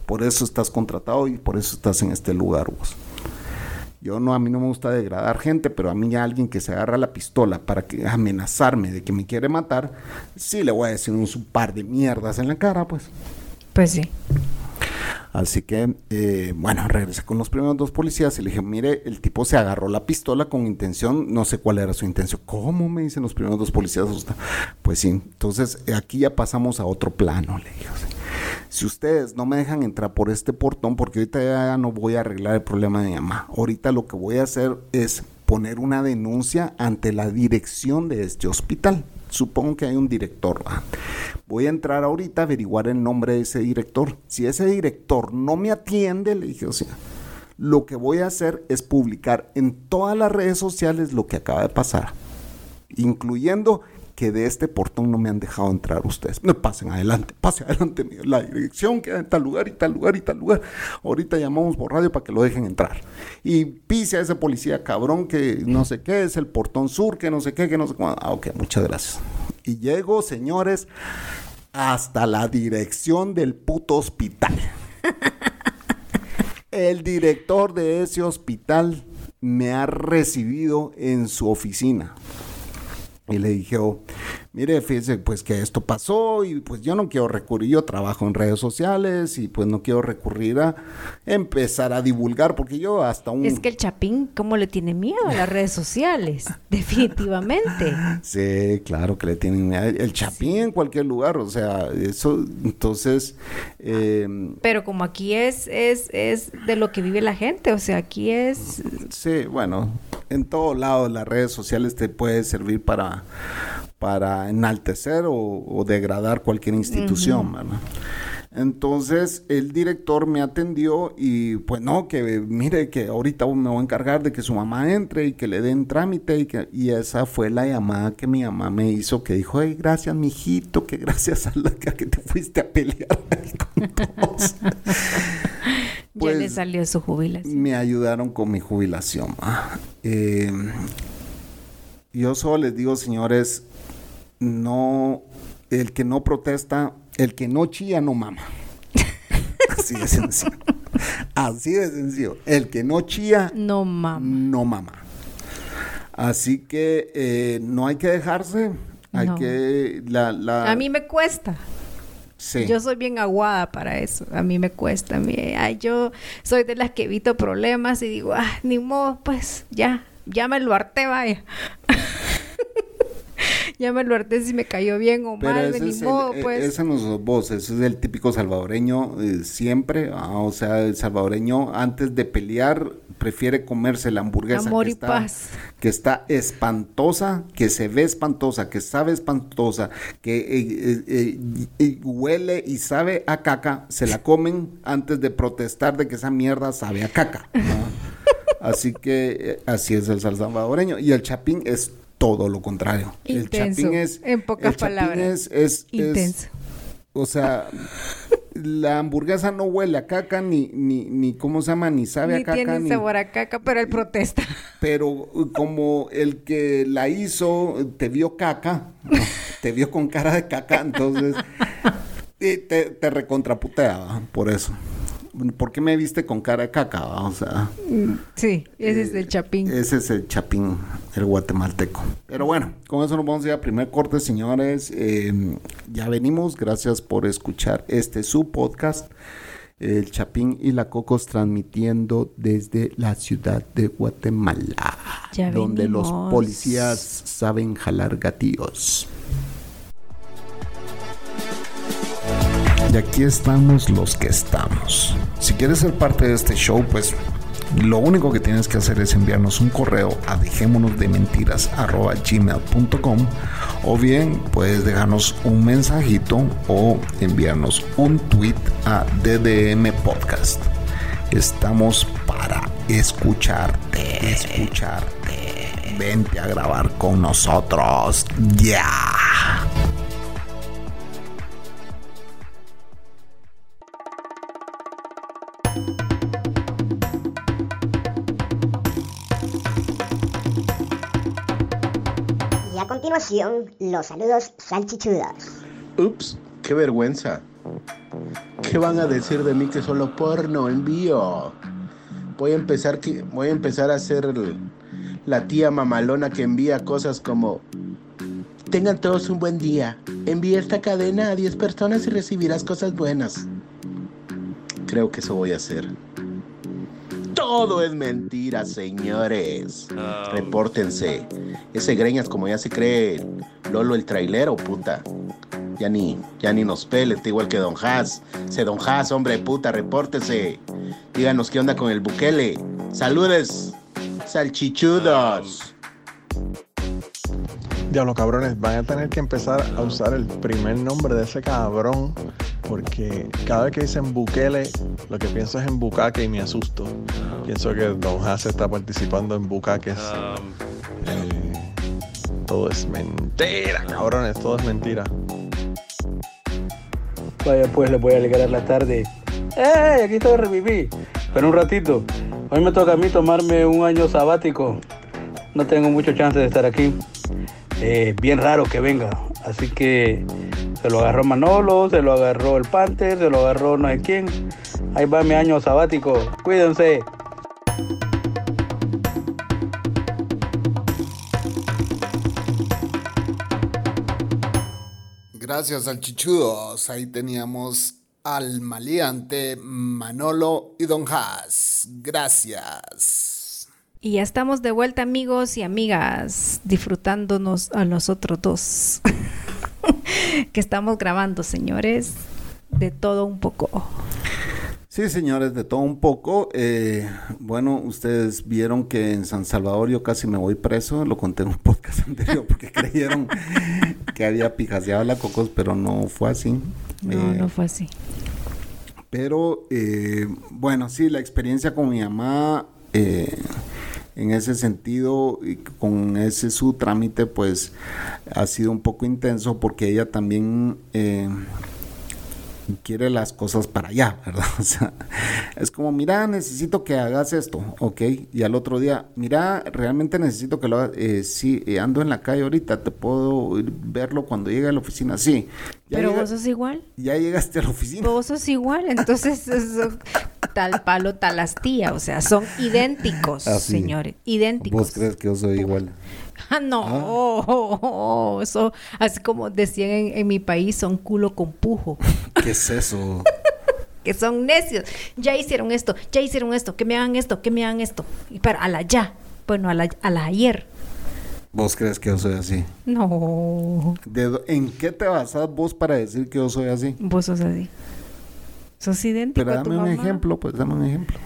Por eso estás contratado y por eso estás en este lugar vos. Yo no, a mí no me gusta degradar gente, pero a mí alguien que se agarra la pistola para que, amenazarme de que me quiere matar, sí le voy a decir un par de mierdas en la cara, pues. Pues sí. Así que, eh, bueno, regresé con los primeros dos policías y le dije, mire, el tipo se agarró la pistola con intención, no sé cuál era su intención. ¿Cómo me dicen los primeros dos policías? Pues sí, entonces aquí ya pasamos a otro plano, le dije. Si ustedes no me dejan entrar por este portón, porque ahorita ya no voy a arreglar el problema de mi mamá, ahorita lo que voy a hacer es poner una denuncia ante la dirección de este hospital supongo que hay un director. Voy a entrar ahorita a averiguar el nombre de ese director. Si ese director no me atiende, le dije, o sea, lo que voy a hacer es publicar en todas las redes sociales lo que acaba de pasar, incluyendo que de este portón no me han dejado entrar ustedes. No pasen adelante, pase adelante, la dirección queda en tal lugar y tal lugar y tal lugar. Ahorita llamamos por radio para que lo dejen entrar. Y pise a ese policía cabrón que no sé qué es el portón sur, que no sé qué, que no sé cómo. Ah, ok, muchas gracias. Y llego, señores, hasta la dirección del puto hospital. El director de ese hospital me ha recibido en su oficina. Y le dije, oh, mire, fíjese, pues que esto pasó y pues yo no quiero recurrir, yo trabajo en redes sociales y pues no quiero recurrir a empezar a divulgar porque yo hasta un... Es que el Chapín, ¿cómo le tiene miedo a las redes sociales? Definitivamente. Sí, claro que le tienen miedo. El Chapín en cualquier lugar, o sea, eso, entonces... Eh, Pero como aquí es, es, es de lo que vive la gente, o sea, aquí es... Sí, bueno, en todo lado las redes sociales te puede servir para para enaltecer o, degradar cualquier institución, ¿verdad? Entonces el director me atendió y pues no, que mire que ahorita me voy a encargar de que su mamá entre y que le den trámite y, que, y esa fue la llamada que mi mamá me hizo que dijo, ay, gracias mijito, que gracias a la que te fuiste a pelear con todos. ya le pues, salió su jubilación. Me ayudaron con mi jubilación. Eh, yo solo les digo, señores, no, el que no protesta, el que no chilla no mama. Así de sencillo. Así de sencillo. El que no chilla no mama. No mama. Así que eh, no hay que dejarse. Hay que. La, A mí me cuesta. Sí. Yo soy bien aguada para eso. A mí me cuesta. A mí, yo soy de las que evito problemas y digo, ah, ni modo, pues ya, ya me lo harté, vaya. ya me lo harté si me cayó bien o mal, ni modo, e, pues. Ese no sos vos, ese es el típico salvadoreño eh, siempre, ah, o sea, el salvadoreño antes de pelear prefiere comerse la hamburguesa que, está, que está espantosa, que se ve espantosa, que sabe espantosa, que eh, eh, huele y sabe a caca, se la comen antes de protestar de que esa mierda sabe a caca. Así que así es el salvadoreño. Y el chapín es todo lo contrario. el chapín es. En pocas palabras. Es, Intenso. o sea, la hamburguesa no huele a caca, ni, ni, ni ¿cómo se llama? Ni sabe a caca. Tiene ni sabor a caca, pero él protesta. Pero como el que la hizo te vio caca, te vio con cara de caca, entonces te, te recontraputea por eso. ¿Por qué me viste con cara de caca? O sea. Sí, ese es el chapín. Ese es el chapín, el guatemalteco. Pero bueno, con eso nos vamos a ir a primer corte, señores. Eh, ya venimos. Gracias por escuchar este su podcast. El Chapín y la Cocos transmitiendo desde la ciudad de Guatemala, donde los policías saben jalar gatillos. Y aquí estamos los que estamos. Si quieres ser parte de este show, pues lo único que tienes que hacer es enviarnos un correo a dejémonos de o bien puedes dejarnos un mensajito o enviarnos un tweet a DDM Podcast. Estamos para escucharte, escucharte. Vente a grabar con nosotros. Ya. Continuación, los saludos salchichudos. Ups, qué vergüenza. ¿Qué van a decir de mí que solo porno envío? Voy a empezar, voy a, empezar a ser la tía mamalona que envía cosas como Tengan todos un buen día. Envía esta cadena a 10 personas y recibirás cosas buenas. Creo que eso voy a hacer. Todo es mentira, señores. Repórtense. Ese greñas como ya se cree Lolo el trailero, puta. Ya ni, ya ni nos pele, igual que Don Haas. Ese Don Haas, hombre puta, repórtese. Díganos qué onda con el Bukele. Saludes, salchichudos. Diablo, cabrones, van a tener que empezar a usar el primer nombre de ese cabrón. Porque cada vez que dicen Bukele, lo que pienso es en Bukake y me asusto. Pienso que Don Haas está participando en Bukakes. Um, eh, todo es mentira, cabrones, todo es mentira. Vaya, pues le voy a alegrar la tarde. ¡Eh! Aquí estoy reviví. Pero un ratito. Hoy me toca a mí tomarme un año sabático. No tengo mucho chance de estar aquí. Eh, bien raro que venga. Así que se lo agarró Manolo, se lo agarró el Panther, se lo agarró no sé quién. Ahí va mi año sabático. Cuídense. Gracias al Chichudos. Ahí teníamos al maleante Manolo y Don Haas. Gracias. Y ya estamos de vuelta amigos y amigas, disfrutándonos a nosotros dos. que estamos grabando, señores, de todo un poco. Sí, señores, de todo un poco. Eh, bueno, ustedes vieron que en San Salvador yo casi me voy preso. Lo conté en un podcast anterior porque creyeron que había pijaseado la cocos, pero no fue así. No, Eh, no fue así. Pero eh, bueno, sí, la experiencia con mi mamá en ese sentido y con ese su trámite pues ha sido un poco intenso porque ella también eh, quiere las cosas para allá, ¿verdad? O sea, es como, mira, necesito que hagas esto, ok, y al otro día, mira, realmente necesito que lo hagas, eh, sí, eh, ando en la calle ahorita, te puedo ir verlo cuando llegue a la oficina, sí. Ya Pero llega- vos sos igual. ya llegaste a la oficina. Vos sos igual. Entonces, tal palo, tal astilla. O sea, son idénticos, Así. señores. Idénticos. ¿Vos crees que yo soy igual? Ah, no. Eso, así como decían en, en mi país, son culo con pujo. ¿Qué es eso? que son necios. Ya hicieron esto, ya hicieron esto, que me hagan esto, que me hagan esto. Y para a la ya. Bueno, a la, a la ayer. ¿Vos crees que yo soy así? No. ¿De dó- ¿En qué te basas vos para decir que yo soy así? Vos sos así. Sos idéntico Pero a tu dame un ejemplo, pues dame un ejemplo.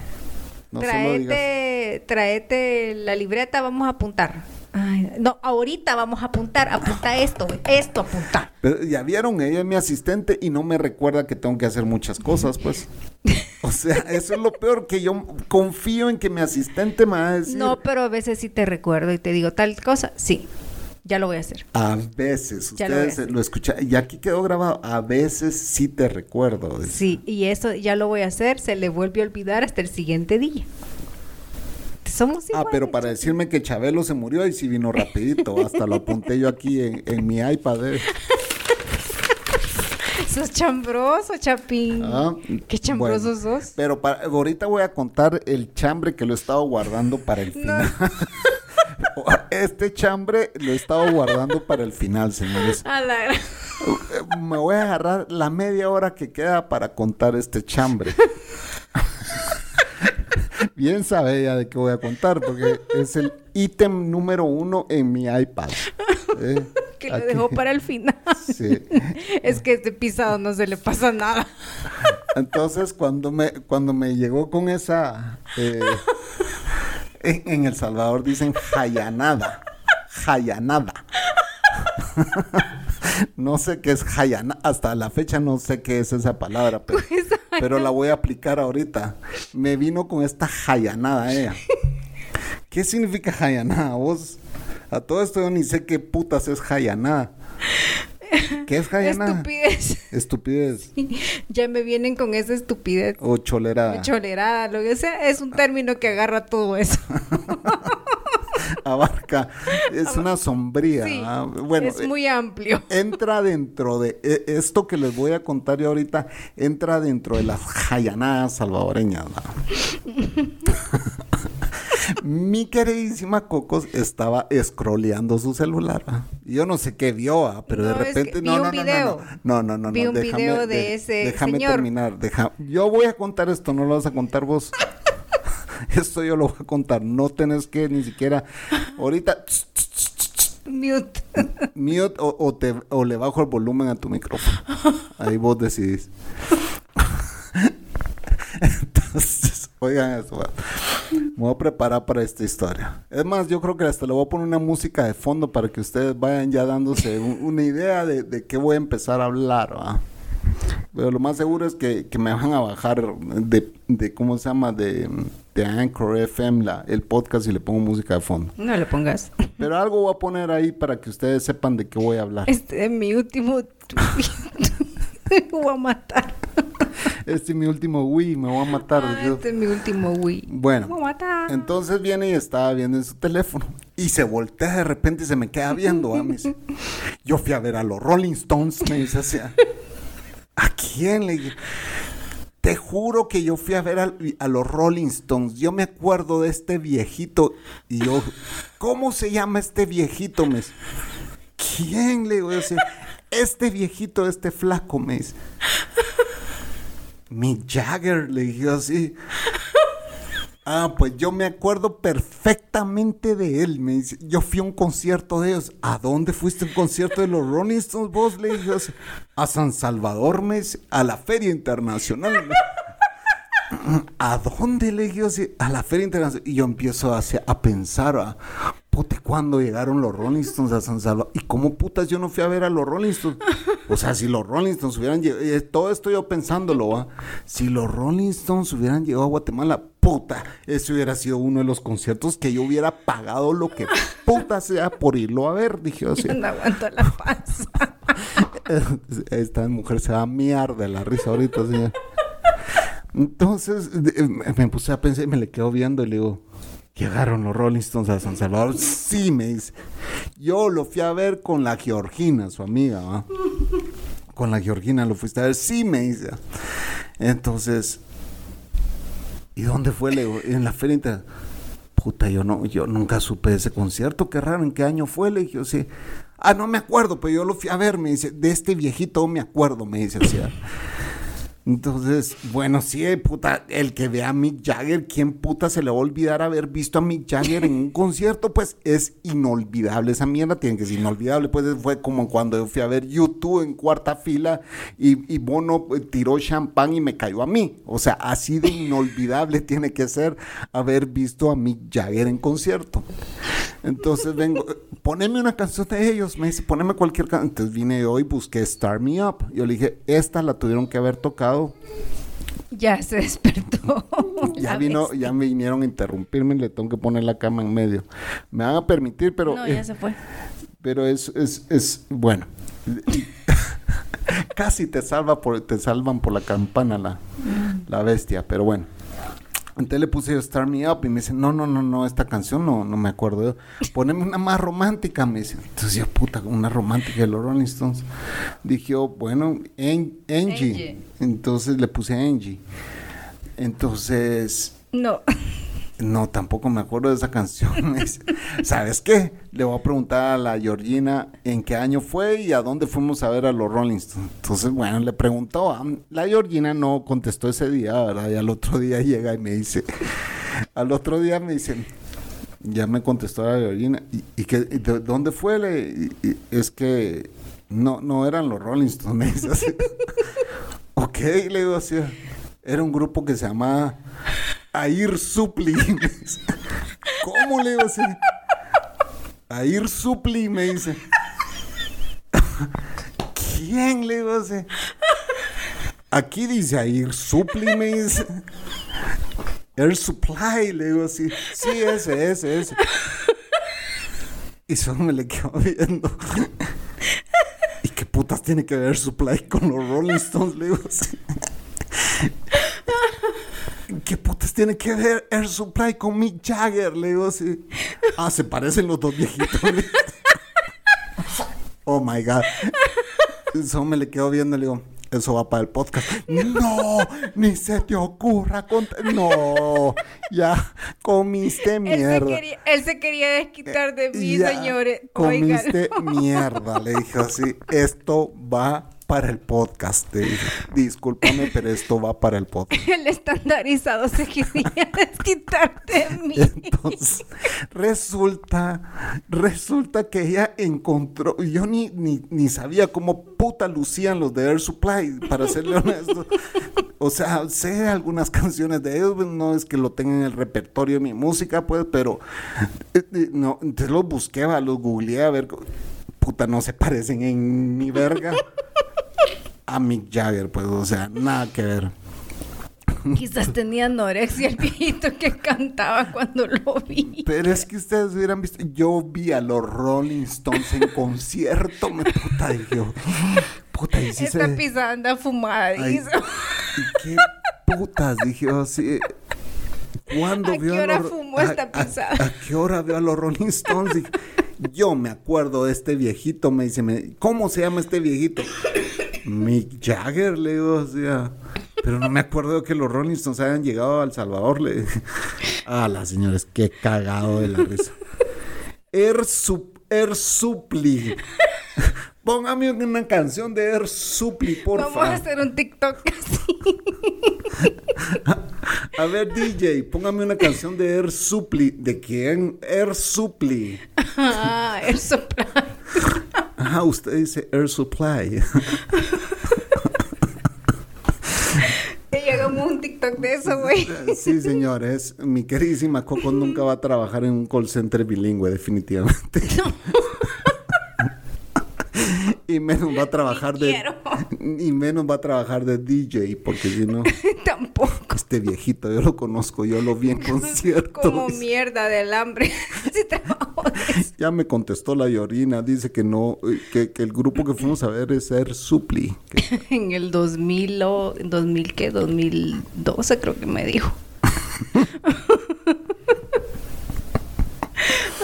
No traete, traete la libreta, vamos a apuntar. Ay, no, ahorita vamos a apuntar, apunta esto, esto apunta. Pero ya vieron, ella es mi asistente y no me recuerda que tengo que hacer muchas cosas, pues. O sea, eso es lo peor, que yo confío en que mi asistente me va a decir. No, pero a veces sí te recuerdo y te digo tal cosa, sí, ya lo voy a hacer. A veces, Ya lo ustedes hacer. lo, escuchan, y aquí quedó grabado, a veces sí te recuerdo. Sí, y eso ya lo voy a hacer, se le vuelve a olvidar hasta el siguiente día. Somos Ah, iguales. pero para decirme que Chabelo se murió y sí vino rapidito, hasta lo apunté yo aquí en, en mi iPad. eh. Sos chambroso, Chapín. Ah, Qué chambroso bueno. sos. Pero para, ahorita voy a contar el chambre que lo he estado guardando para el final. Este chambre lo he estado guardando para el final, señores. A la gran- Me voy a agarrar la media hora que queda para contar este chambre. Bien sabe ella de qué voy a contar, porque es el ítem número uno en mi iPad. Eh, que lo dejó para el final. Sí. Es que este pisado no se le pasa nada. Entonces, cuando me, cuando me llegó con esa... eh, en, en El Salvador dicen jayanada. Jayanada. no sé qué es jayanada. Hasta la fecha no sé qué es esa palabra, pero, pero la voy a aplicar ahorita. Me vino con esta jayanada ella. ¿Qué significa jayanada? Vos... A todo esto yo ni sé qué putas es jayanada. ¿Qué es jayanada? Estupidez. Estupidez. Ya me vienen con esa estupidez. O cholerada. Cholerada, lo que sea, es un término que agarra todo eso. Abarca. Es una sombría. Sí, ¿ah? Bueno, es muy amplio. entra dentro de eh, esto que les voy a contar yo ahorita, entra dentro de las jayanadas salvadoreñas. Mi queridísima Cocos estaba scrolleando su celular. Yo no sé qué vio, ¿va? pero de No, es que repente vi no, un no, no, video. no, no, no, no, Vi no, un déjame, video de ese déjame señor. terminar, deja- yo voy a contar esto, no lo vas a contar vos. Esto yo lo voy a contar, no tenés que ni siquiera ahorita Mute. mute o, o te, o le bajo el volumen a tu micrófono. Ahí vos decidís. Entonces, oigan eso. va. Me voy a preparar para esta historia. Es más, yo creo que hasta le voy a poner una música de fondo para que ustedes vayan ya dándose un- una idea de, de qué voy a empezar a hablar. ¿va? Pero lo más seguro es que, que me van a bajar de, de ¿cómo se llama? De, de Anchor FM, la, el podcast y le pongo música de fondo. No le pongas. Pero algo voy a poner ahí para que ustedes sepan de qué voy a hablar. Este es mi último. voy a matar. Este es mi último Wii, me voy a matar. Ah, este es mi último Wii. Bueno, Me voy a matar. entonces viene y estaba viendo en su teléfono. Y se voltea de repente y se me queda viendo. ¿ah? Me dice, yo fui a ver a los Rolling Stones, me dice así. ¿A quién? Le dije, te juro que yo fui a ver a, a los Rolling Stones. Yo me acuerdo de este viejito. Y yo, ¿cómo se llama este viejito? Me dice, ¿quién? Le digo, yo este viejito, este flaco, me dice. Mick Jagger, le dije así. Ah, pues yo me acuerdo perfectamente de él. Me dice, yo fui a un concierto de ellos. ¿A dónde fuiste a un concierto de los Rolling Stones vos? Le dije, a San Salvador, me dice, a la Feria Internacional. ¿A dónde le así? A la Feria Internacional. Y yo empiezo a, a pensar, a, puta, ¿cuándo llegaron los Rolling Stones a San Salvador? ¿Y cómo putas yo no fui a ver a los Rolling Stones? O sea, si los Rolling Stones hubieran llegado, eh, todo esto yo pensándolo, ¿va? Si los Rolling Stones hubieran llegado a Guatemala, puta, ese hubiera sido uno de los conciertos que yo hubiera pagado lo que puta sea por irlo a ver, dije así. Yo no aguanto la panza. Esta mujer se va a miar de la risa ahorita, señor. Entonces de- me puse a pensar y me le quedo viendo y le digo, ¿llegaron los Rolling Stones a San Salvador? Sí, me dice. Yo lo fui a ver con la Georgina, su amiga, ¿va? Con la Georgina lo fuiste a ver. Sí, me dice. Entonces, ¿y dónde fue? Le digo, en la feria Puta, yo no, yo nunca supe de ese concierto, qué raro, ¿en qué año fue? Le dije, sí. Ah, no me acuerdo, pero yo lo fui a ver, me dice, de este viejito me acuerdo, me dice así. Entonces, bueno, sí, puta, el que vea a Mick Jagger, ¿quién puta se le va a olvidar haber visto a Mick Jagger en un concierto? Pues es inolvidable, esa mierda tiene que ser inolvidable, pues fue como cuando yo fui a ver YouTube en cuarta fila y, y Bono eh, tiró champán y me cayó a mí. O sea, así de inolvidable tiene que ser haber visto a Mick Jagger en concierto. Entonces vengo, poneme una canción de ellos, me dice, poneme cualquier canción. Entonces vine yo y busqué Start Me Up. Yo le dije, esta la tuvieron que haber tocado. Ya se despertó. Ya vino, ya me vinieron a interrumpirme, le tengo que poner la cama en medio. Me van a permitir, pero, No, eh, ya se fue. pero es, es, es, bueno. Casi te salva por, te salvan por la campana la, la bestia, pero bueno. Entonces le puse yo Start Me Up y me dice, no, no, no, no, esta canción no, no me acuerdo. Poneme una más romántica, me dice. Entonces yo, puta, una romántica de los Rolling Stones. Dije yo, bueno, Angie. Angie. Entonces le puse Angie. Entonces, No. No, tampoco me acuerdo de esa canción. ¿Sabes qué? Le voy a preguntar a la Georgina en qué año fue y a dónde fuimos a ver a los Rolling Stones. Entonces, bueno, le preguntó. a- La Georgina no contestó ese día, ¿verdad? Y al otro día llega y me dice, al otro día me dice, ya me contestó la Georgina. ¿Y, y de dónde fue? Es que no, no eran los Rolling Stones. Ok, le digo así. Era un grupo que se llamaba Me dice. ¿Cómo le digo así? Air Supli, me dice. ¿Quién le digo así? Aquí dice Air Supli, me dice. Air Supply, le digo así. Sí, ese, ese, ese. Y solo me le quedo viendo. ¿Y qué putas tiene que ver Supply con los Rolling Stones? Le digo así. ¿Qué putas tiene que ver Air Supply con Mick Jagger? Le digo así. Ah, se parecen los dos viejitos. oh my God. Eso me le quedo viendo y le digo, eso va para el podcast. No, ni se te ocurra contar. No, ya comiste Él se, mierda. quería, él se quería desquitar de mí, Ya señores. Comiste mierda, le dije así. Esto va para el podcast. Dije, discúlpame, pero esto va para el podcast. El estandarizado se quería desquitar de mí. Entonces, resulta, resulta que ella encontró, yo ni, ni, ni sabía cómo puta lucían los de Air Supply, para serle honesto. O sea, sé algunas canciones de ellos, pues, no es que lo tenga en el repertorio de mi música, pues, pero eh, eh, no, entonces los busqué, los googleé a ver, puta, no se parecen en mi verga a Mick Jagger, pues, o sea, nada que ver. Quizás tenía anorexia el viejito que cantaba cuando lo vi. Pero es que ustedes hubieran visto, yo vi a los Rolling Stones en concierto, me puta, dije yo, puta, y sí Esta se... pizza anda fumada, Ay. ¿Y qué putas? Dije yo, sí. ¿Cuándo ¿A qué veo hora los- fumó a- esta a- pisada? A, qué hora veo a los Rolling Stones? Dije, yo me acuerdo de este viejito, me dice, me- ¿cómo se llama este viejito? Mick Jagger, le digo, o sea, pero no me acuerdo que los Rolling Stones hayan llegado a El Salvador, le dije. Ah, las señores, qué cagado de la risa. Air, Sup- Air Supply. Póngame una canción de Air Supply, porfa. Vamos a hacer un TikTok así. A ver, DJ, póngame una canción de Air Supply. ¿De quién? Air Supply. Ah, el sopla. Ajá, usted dice Air Supply. Y hagamos un TikTok de eso, güey. Sí, señores. Mi queridísima Coco nunca va a trabajar en un call center bilingüe, definitivamente. y menos va a trabajar de. quiero. Y menos va a trabajar de DJ, porque si no, Tampoco. este viejito, yo lo conozco, yo lo vi en conciertos. Como mierda del hambre. Si trabajo de. Ya me contestó la Yorina, dice que no, eh, que, que el grupo que fuimos a ver es Air Supply. que- En el 2000 o... ¿2000 qué? 2012 creo que me dijo.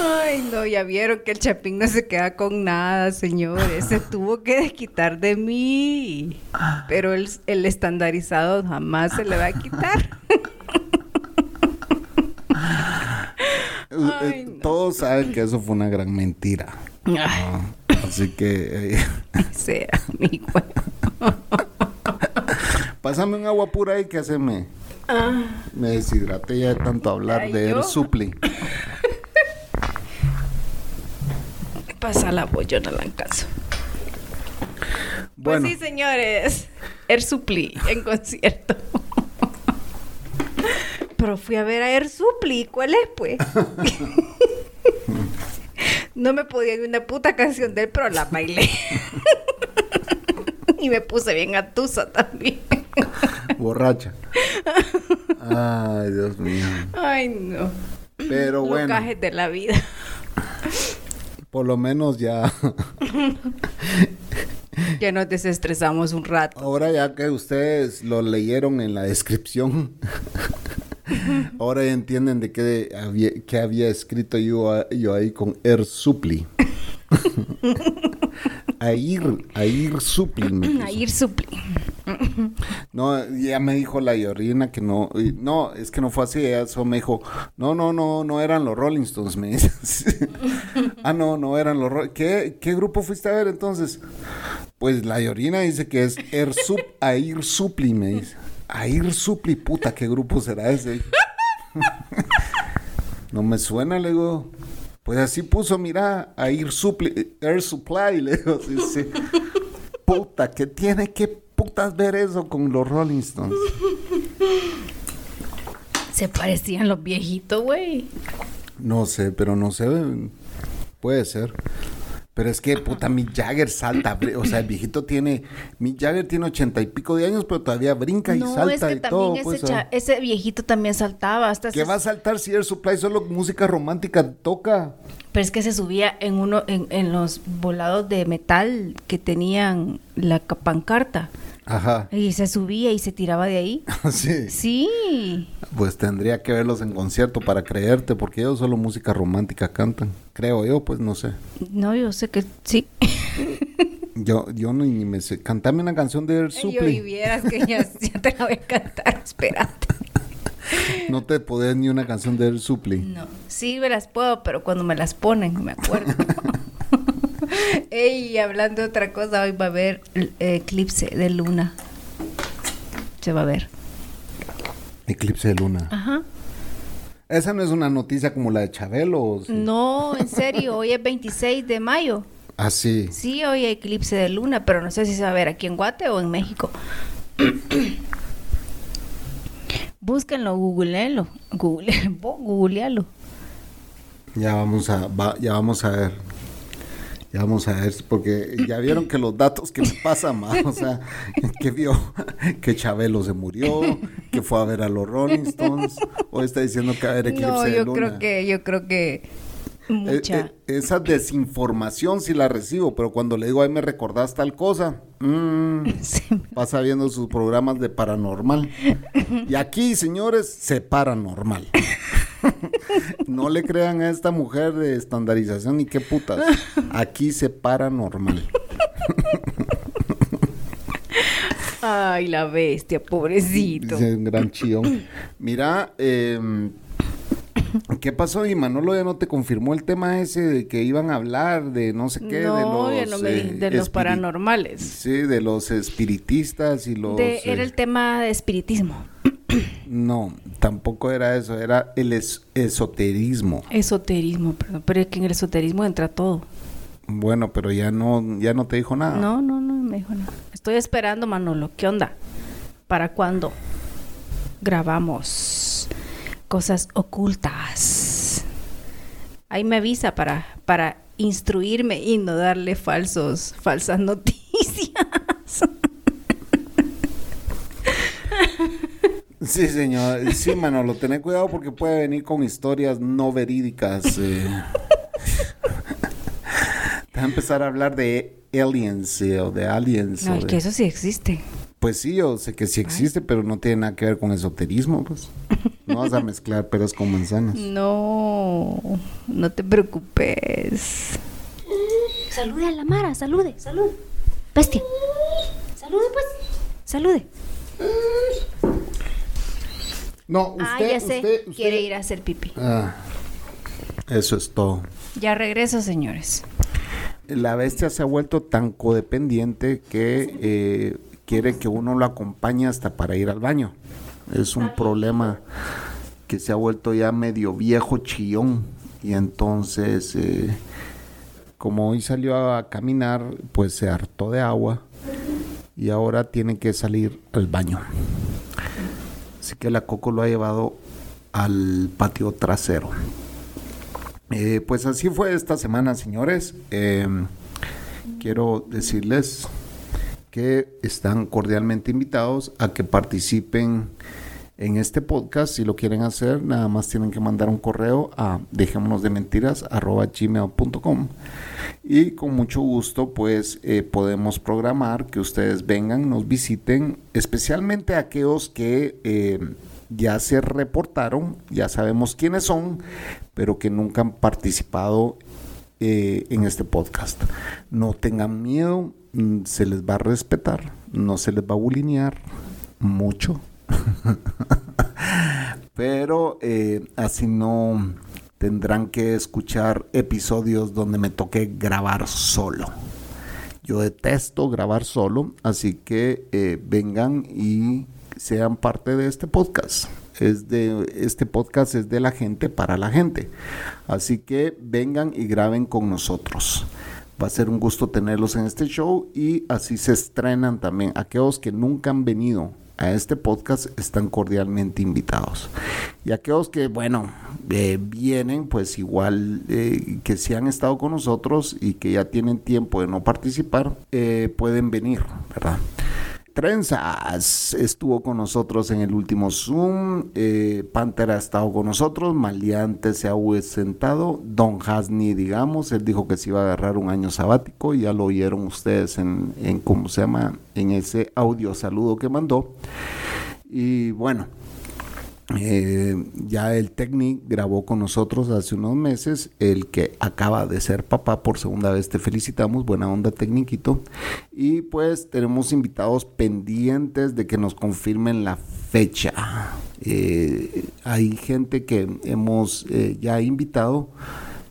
Ay, no, ya vieron que el Chapín no se queda con nada, señores. Se tuvo que desquitar de mí. Pero el, el estandarizado jamás se le va a quitar. Eh, Ay, no. Todos saben que eso fue una gran mentira. Ah, así que eh, sea, mi pásame un agua pura ahí que haceme. Me deshidraté ya de tanto hablar de Air yo. Pasa la voz, yo no la alcanzo. Bueno, Pues sí, señores. Air Supply en concierto. Pero fui a ver a Air Supply. ¿Cuál es, pues? no me podía ni una puta canción de él, pero la bailé. y me puse bien atusa también. borracha. Ay, Dios mío. Ay, no. Pero Los bueno, gajes de la vida. Por lo menos ya. Ya nos desestresamos un rato. Ahora ya que ustedes lo leyeron en la descripción, ahora ya entienden de qué había, qué había escrito yo, yo ahí con Air Supply. Air, Air Supply. me puso. Air Supply. No, ya me dijo la Yorina que no, no, es que no fue así, eso me dijo, no, no, no, no eran los Rolling Stones, me dice. ah, no, no eran los Rolling ¿Qué, ¿Qué grupo fuiste a ver entonces? Pues la Yorina dice que es Air Sup, Air Supply, me dice. Air Supply, puta, ¿qué grupo será ese? no me suena, le digo. Pues así puso, mira, Air Supply, Air Supply, le digo, sí, sí. Puta, ¿qué tiene que putas ver eso con los Rolling Stones? Se parecían los viejitos, güey. No sé, pero no sé. Puede ser. Pero es que, puta, Mick Jagger salta. O sea, el viejito tiene. Mick Jagger tiene ochenta y pico de años, pero todavía brinca y No, salta es que y todo. ese, pues, ese viejito también saltaba. Hasta ¿Qué va a saltar si Air Supply solo música romántica toca? Pero es que se subía en uno, en, en los volados de metal que tenían la ca- pancarta. Ajá. Y se subía y se tiraba de ahí. sí. Sí. Pues tendría que verlos en concierto para creerte, porque ellos solo música romántica cantan. Creo yo, pues no sé. No, yo sé que sí. Yo, yo no, ni me sé. Cantame una canción de Air Yo y Supply. vieras que ya, ya te la voy a cantar. Espérate. No te podés ni una canción de Air Supply. No. Sí, me las puedo, pero cuando me las ponen, me acuerdo. Ey, hablando de otra cosa, hoy va a haber el eclipse de luna. Se va a ver. Eclipse de luna. Ajá. Esa no es una noticia como la de Chabelo. ¿o sí? No, en serio, hoy es 26 de mayo. Ah, sí. Sí, hoy hay eclipse de luna, pero no sé si se va a ver aquí en Guate o en México. Búsquenlo, googleenlo. Google, googlealo. Ya vamos a, va- ya vamos a ver. Ya vamos a ver, porque ya vieron que los datos que me pasan más, o sea, que vio que Chabelo se murió, que fue a ver a los Rolling Stones, hoy está diciendo que va a haber eclipse No, de yo luna. creo que, yo creo que Eh, mucha. eh, esa desinformación sí la recibo, pero cuando le digo, ay, me recordás tal cosa, mm, Sí. pasa viendo sus programas de paranormal. Y aquí, señores, se paranormal. No le crean a esta mujer de estandarización ni qué putas. Aquí se paranormal. Ay, la bestia, pobrecito. Dice un gran chillón. Mira, eh, ¿Qué pasó? Y Manolo ya no te confirmó el tema ese de que iban a hablar de no sé qué, no, de los, no me eh, de los espiri- paranormales. Sí, de los espiritistas y los... De- era eh, el tema de espiritismo, No, tampoco era eso, era el es- esoterismo. esoterismo, perdón. Pero es que en el esoterismo entra todo. Bueno, pero ya no, ya no te dijo nada. No, no, no me dijo nada. Estoy esperando, Manolo. ¿Qué onda? ¿Para cuándo grabamos cosas ocultas? Ahí me avisa para, para instruirme y no darle falsos, falsas noticias. Sí, señor. Sí, Manolo, tené cuidado porque puede venir con historias no verídicas. eh. Te va a empezar a hablar de aliens eh, o de aliens. No, es de- que eso sí existe. Pues sí, yo sé que sí existe, pero no tiene nada que ver con esoterismo, pues. No vas a mezclar peras con manzanas. No, no te preocupes. Salude a la Mara, salude, salude. Bestia. Salude, pues. Salude. No, usted, ah, ya sé. usted, usted- Quiere ir a hacer pipí. Ah, eso es todo. Ya regreso, señores. La bestia se ha vuelto tan codependiente que eh, quiere que uno lo acompañe hasta para ir al baño. Es un problema que se ha vuelto ya medio viejo chillón. Y entonces, eh, como hoy salió a caminar, pues se hartó de agua y ahora tiene que salir al baño. Así que la Coco lo ha llevado al patio trasero. Eh, pues así fue esta semana, señores. Eh, quiero decirles que están cordialmente invitados a que participen en este podcast. Si lo quieren hacer, nada más tienen que mandar un correo a dejémonos de mentiras gmail.com y con mucho gusto pues eh, podemos programar que ustedes vengan, nos visiten, especialmente aquellos que eh, ya se reportaron, ya sabemos quiénes son, pero que nunca han participado eh, en este podcast. No tengan miedo, se les va a respetar, no se les va a bulinear mucho. Pero eh, así no tendrán que escuchar episodios donde me toque grabar solo. Yo detesto grabar solo, así que eh, vengan y sean parte de este podcast. Es de, este podcast es de la gente para la gente. Así que vengan y graben con nosotros. Va a ser un gusto tenerlos en este show y así se estrenan también. Aquellos que nunca han venido a este podcast están cordialmente invitados. Y aquellos que, bueno, eh, vienen, pues igual eh, que si han estado con nosotros y que ya tienen tiempo de no participar, eh, pueden venir, ¿verdad? Trenzas estuvo con nosotros en el último Zoom. Eh, Panther ha estado con nosotros. Maleante se ha sentado. Don Hasni, digamos, él dijo que se iba a agarrar un año sabático. Ya lo oyeron ustedes en, en cómo se llama, en ese audio saludo que mandó. Y bueno, eh, ya el Technic grabó con nosotros hace unos meses, el que acaba de ser papá por segunda vez, te felicitamos, buena onda Tecniquito. Y pues tenemos invitados pendientes de que nos confirmen la fecha. Eh, hay gente que hemos eh, ya invitado.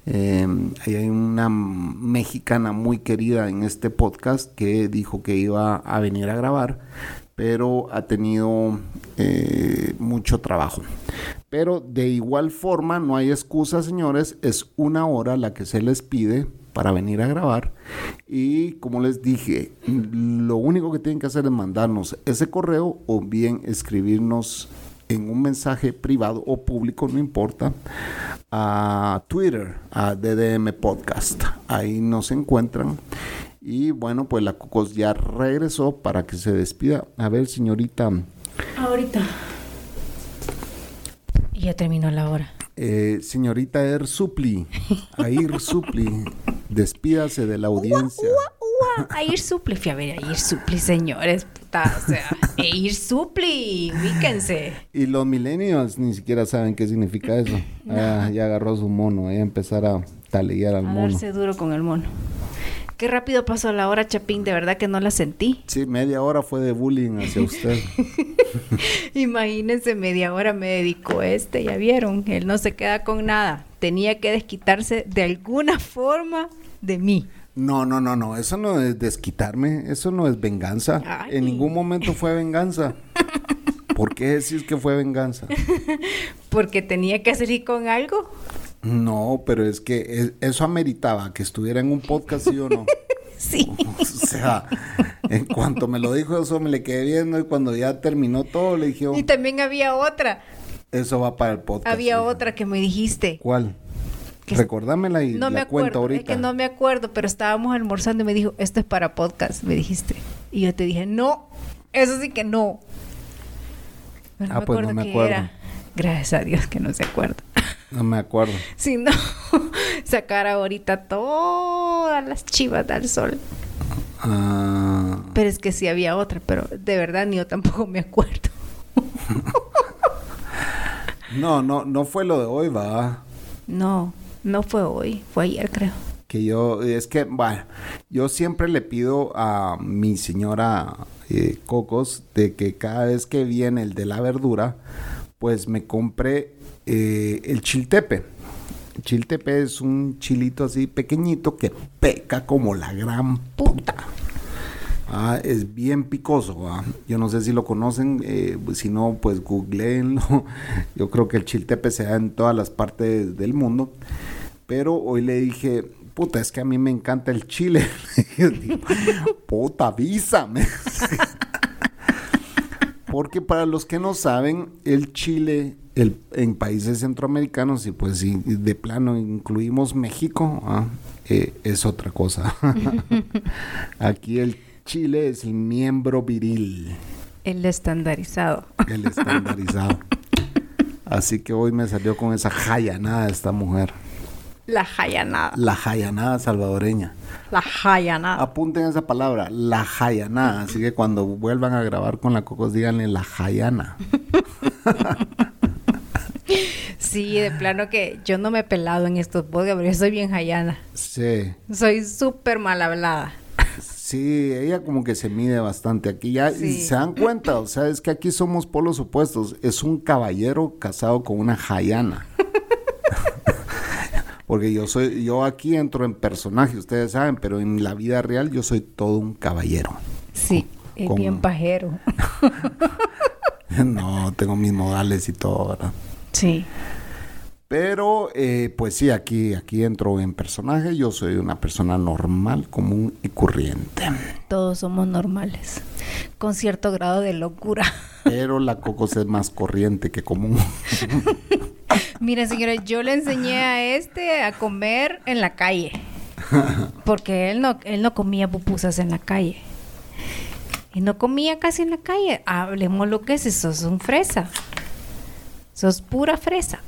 Ahí hay una mexicana muy querida en este podcast que dijo que iba a venir a grabar pero ha tenido eh, mucho trabajo. Pero de igual forma, no hay excusa, señores, es una hora la que se les pide para venir a grabar. Y como les dije, lo único que tienen que hacer es mandarnos ese correo o bien escribirnos en un mensaje privado o público, no importa, a Twitter, a DDM Podcast. Ahí nos encuentran. Y bueno, pues la Cocos ya regresó para que se despida. A ver, señorita, Ahorita. Y ya terminó la hora. eh, señorita Er Supli, Air Supli, despídase de la audiencia. A ir supli, fui a ver, a ir supli, señores, puta, o sea, a ir supli, ubíquense. Y los millennials ni siquiera saben qué significa eso. Ah, ya agarró su mono, a empezar a talear al A mono. darse duro con el mono. Qué rápido pasó la hora, Chapín, de verdad que no la sentí. Sí, media hora fue de bullying hacia usted. Imagínense, media hora me dedicó este, ya vieron, él no se queda con nada. Tenía que desquitarse de alguna forma de mí. No, no, no, no, eso no es desquitarme, eso no es venganza. Ay. En ningún momento fue venganza. ¿Por qué decís que fue venganza? Porque tenía que salir con algo. No, pero es que es- eso ameritaba que estuviera en un podcast, ¿sí o no? Sí. O sea, en cuanto me lo dijo eso, me le quedé viendo y cuando ya terminó todo, le dije, oh, Y también había otra. eso va para el podcast. Había otra que me dijiste. ¿Cuál? Recordámela y No la me cuento acuerdo, es ahorita. que no me acuerdo, pero estábamos almorzando y me dijo, esto es para podcast, me dijiste. Y yo te dije, no, eso sí que no. Pero Ah, pues no me acuerdo. era. Gracias a Dios que no se acuerda. No me acuerdo. Si no, sacar ahorita todas las chivas del sol. Ah, Pero es que sí había otra, pero de verdad ni yo tampoco me acuerdo. no, no, no fue lo de hoy, va. No, no fue hoy, fue ayer creo. Que yo, es que, bueno, yo siempre le pido a mi señora eh, Cocos de que cada vez que viene el de la verdura, pues me compre eh, el chiltepe. Chiltepe es un chilito así pequeñito que peca como la gran puta. Ah, es bien picoso. ah. Yo no sé si lo conocen, eh, si no, pues googleenlo. Yo creo que el chiltepe se da en todas las partes del mundo. Pero hoy le dije, puta, es que a mí me encanta el chile. Puta, avísame. Porque para los que no saben, el chile el, en países centroamericanos, y pues si de plano incluimos México, ah, eh, es otra cosa. Aquí el chile es el miembro viril, El estandarizado. el estandarizado. Así que hoy me salió con esa jayanada esta mujer. La jayanada. La jayanada salvadoreña. La jayanada. Apunten esa palabra, la jayanada. Así que cuando vuelvan a grabar con la Cocos, díganle la jayana. Sí, de plano que yo no me he pelado en estos podcasts, pero yo soy bien jayana. Sí. Soy súper mal hablada. Sí, ella como que se mide bastante. Aquí ya Sí. se dan cuenta, o sea, es que aquí somos polos opuestos. Es un caballero casado con una jayana. Porque yo soy, yo aquí entro en personaje, ustedes saben, pero en la vida real yo soy todo un caballero. Sí, es Con- bien pajero. No, tengo mis modales y todo, ¿verdad? Sí. Pero, eh, pues sí, aquí, aquí entro en personaje. Yo soy una persona normal, común y corriente. Todos somos normales. Con cierto grado de locura. Pero la Cocos es más corriente que común. Mira, señora, yo le enseñé a este a comer en la calle. Porque él no, él no comía pupusas en la calle. Y no comía casi en la calle. Hablemos lo que es, sos un fresa. Sos pura fresa.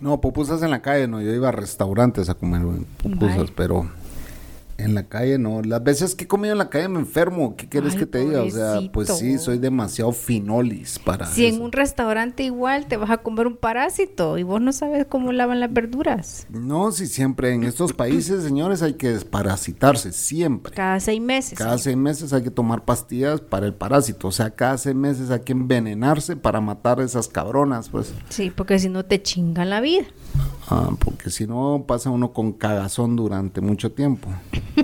No, pupusas en la calle, no. Yo iba a restaurantes a comer pupusas, pero en la calle no. Las veces que he comido en la calle me enfermo. ¿Qué quieres Ay, que te diga? O sea, pues sí, soy demasiado finolis para Si en un restaurante igual te vas a comer un parásito y vos no sabes cómo lavan las verduras. No, si siempre en estos países, señores, hay que desparasitarse, siempre. Cada seis meses. Cada seis meses hay que tomar pastillas para el parásito. O sea, cada seis meses hay que envenenarse para matar a esas cabronas, pues. Sí, porque si no te chingan la vida. Ah, porque si no, pasa uno con cagazón durante mucho tiempo.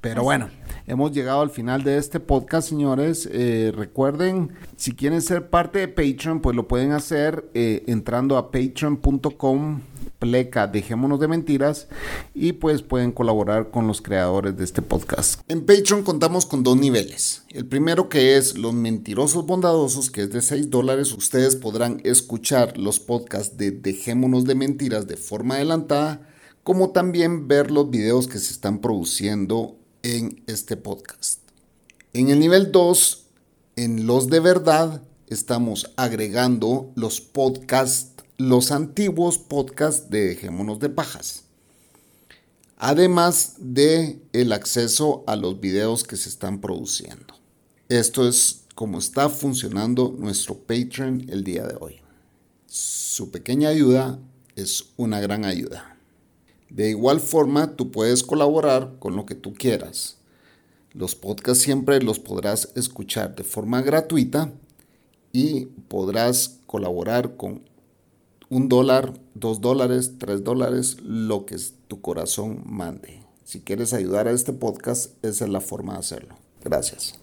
Pero bueno, hemos llegado al final de este podcast, señores. Eh, recuerden, si quieren ser parte de Patreon, pues lo pueden hacer eh, entrando a patreon.com pleca dejémonos de mentiras y pues pueden colaborar con los creadores de este podcast. En Patreon contamos con dos niveles. El primero que es los mentirosos bondadosos, que es de 6 dólares. Ustedes podrán escuchar los podcasts de Dejémonos de Mentiras de forma adelantada, como también ver los videos que se están produciendo en este podcast. En el nivel 2, en los de verdad, estamos agregando los podcasts, los antiguos podcasts de Dejémonos de Pajas. Además de el acceso a los videos que se están produciendo. Esto es como está funcionando nuestro Patreon el día de hoy. Su pequeña ayuda es una gran ayuda. De igual forma, tú puedes colaborar con lo que tú quieras. Los podcasts siempre los podrás escuchar de forma gratuita y podrás colaborar con un dólar, dos dólares, tres dólares, lo que tu corazón mande. Si quieres ayudar a este podcast, esa es la forma de hacerlo. Gracias.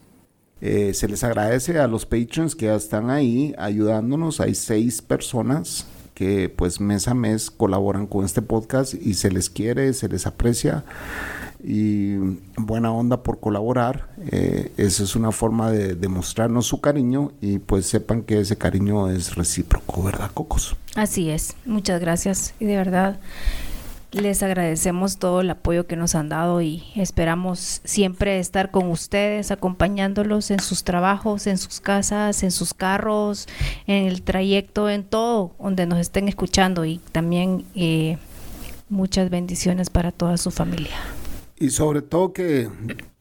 Eh, se les agradece a los patrons que ya están ahí ayudándonos. Hay seis personas que pues mes a mes colaboran con este podcast y se les quiere, se les aprecia y buena onda por colaborar. Eh, esa es una forma de demostrarnos su cariño y pues sepan que ese cariño es recíproco, ¿verdad, Cocos? Así es, muchas gracias y de verdad les agradecemos todo el apoyo que nos han dado y esperamos siempre estar con ustedes, acompañándolos en sus trabajos, en sus casas, en sus carros, en el trayecto, en todo donde nos estén escuchando y también eh, muchas bendiciones para toda su familia. Y sobre todo que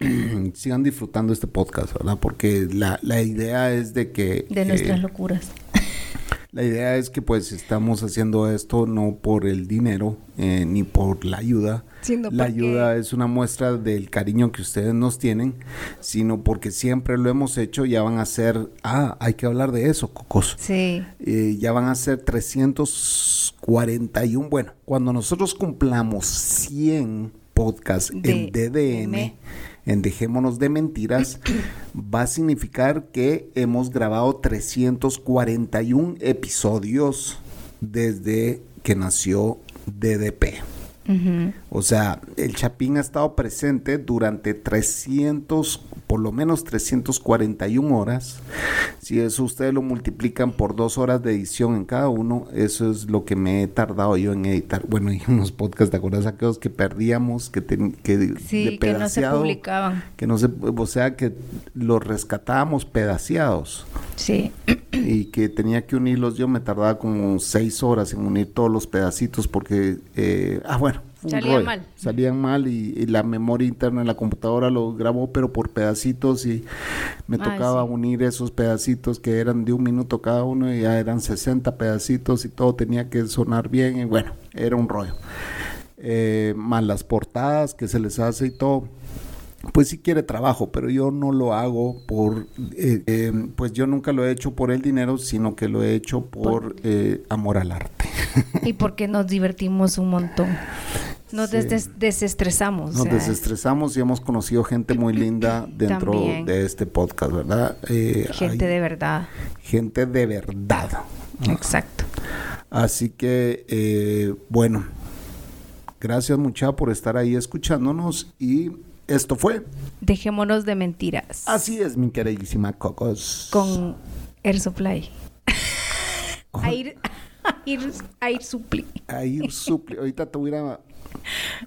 sigan disfrutando este podcast, ¿verdad? Porque la, la idea es de que... De nuestras locuras. La idea es que pues estamos haciendo esto no por el dinero eh, ni por la ayuda. la ayuda es una muestra del cariño que ustedes nos tienen, sino porque siempre lo hemos hecho. Ya van a ser, ah, hay que hablar de eso, Cocos. Sí. Eh, ya van a ser 341. Bueno, cuando nosotros cumplamos 100 podcasts en DDM en Dejémonos de Mentiras, va a significar que hemos grabado 341 episodios desde que nació DDP. O sea, el Chapín ha estado presente durante 300, por lo menos 341 horas. Si eso ustedes lo multiplican por dos horas de edición en cada uno, eso es lo que me he tardado yo en editar. Bueno, y unos podcasts, ¿te acuerdas aquellos que perdíamos, que, que, sí, que no se publicaban? Que no se, o sea, que los rescatábamos pedaciados. Sí. Y que tenía que unirlos, yo me tardaba como seis horas en unir todos los pedacitos porque, eh, ah, bueno, Salían mal. Salían mal y, la memoria interna de la computadora lo grabó, pero por pedacitos y me tocaba unir esos pedacitos que eran de un minuto cada uno y ya eran 60 pedacitos y todo tenía que sonar bien y bueno, era un rollo. Eh, más las portadas que se les hace y todo pues sí quiere trabajo, pero yo no lo hago por, eh, eh, pues yo nunca lo he hecho por el dinero, sino que lo he hecho por, amor al arte. y porque nos divertimos un montón. Nos desestresamos. Nos desestresamos y hemos conocido gente muy linda dentro de este podcast, ¿verdad? Eh, gente de verdad. Gente de verdad. Exacto. Así que, eh, bueno, gracias mucha por estar ahí escuchándonos y esto fue. Dejémonos de mentiras. Así es, mi queridísima Cocos. Con Air Supply. Air, Air, Air Supply. Air Supply. Ahorita te voy a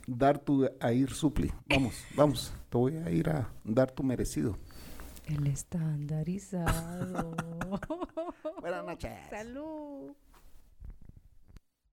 dar tu a ir supli. Vamos, vamos, te voy a ir a dar tu merecido. El estandarizado. Buenas noches. Salud.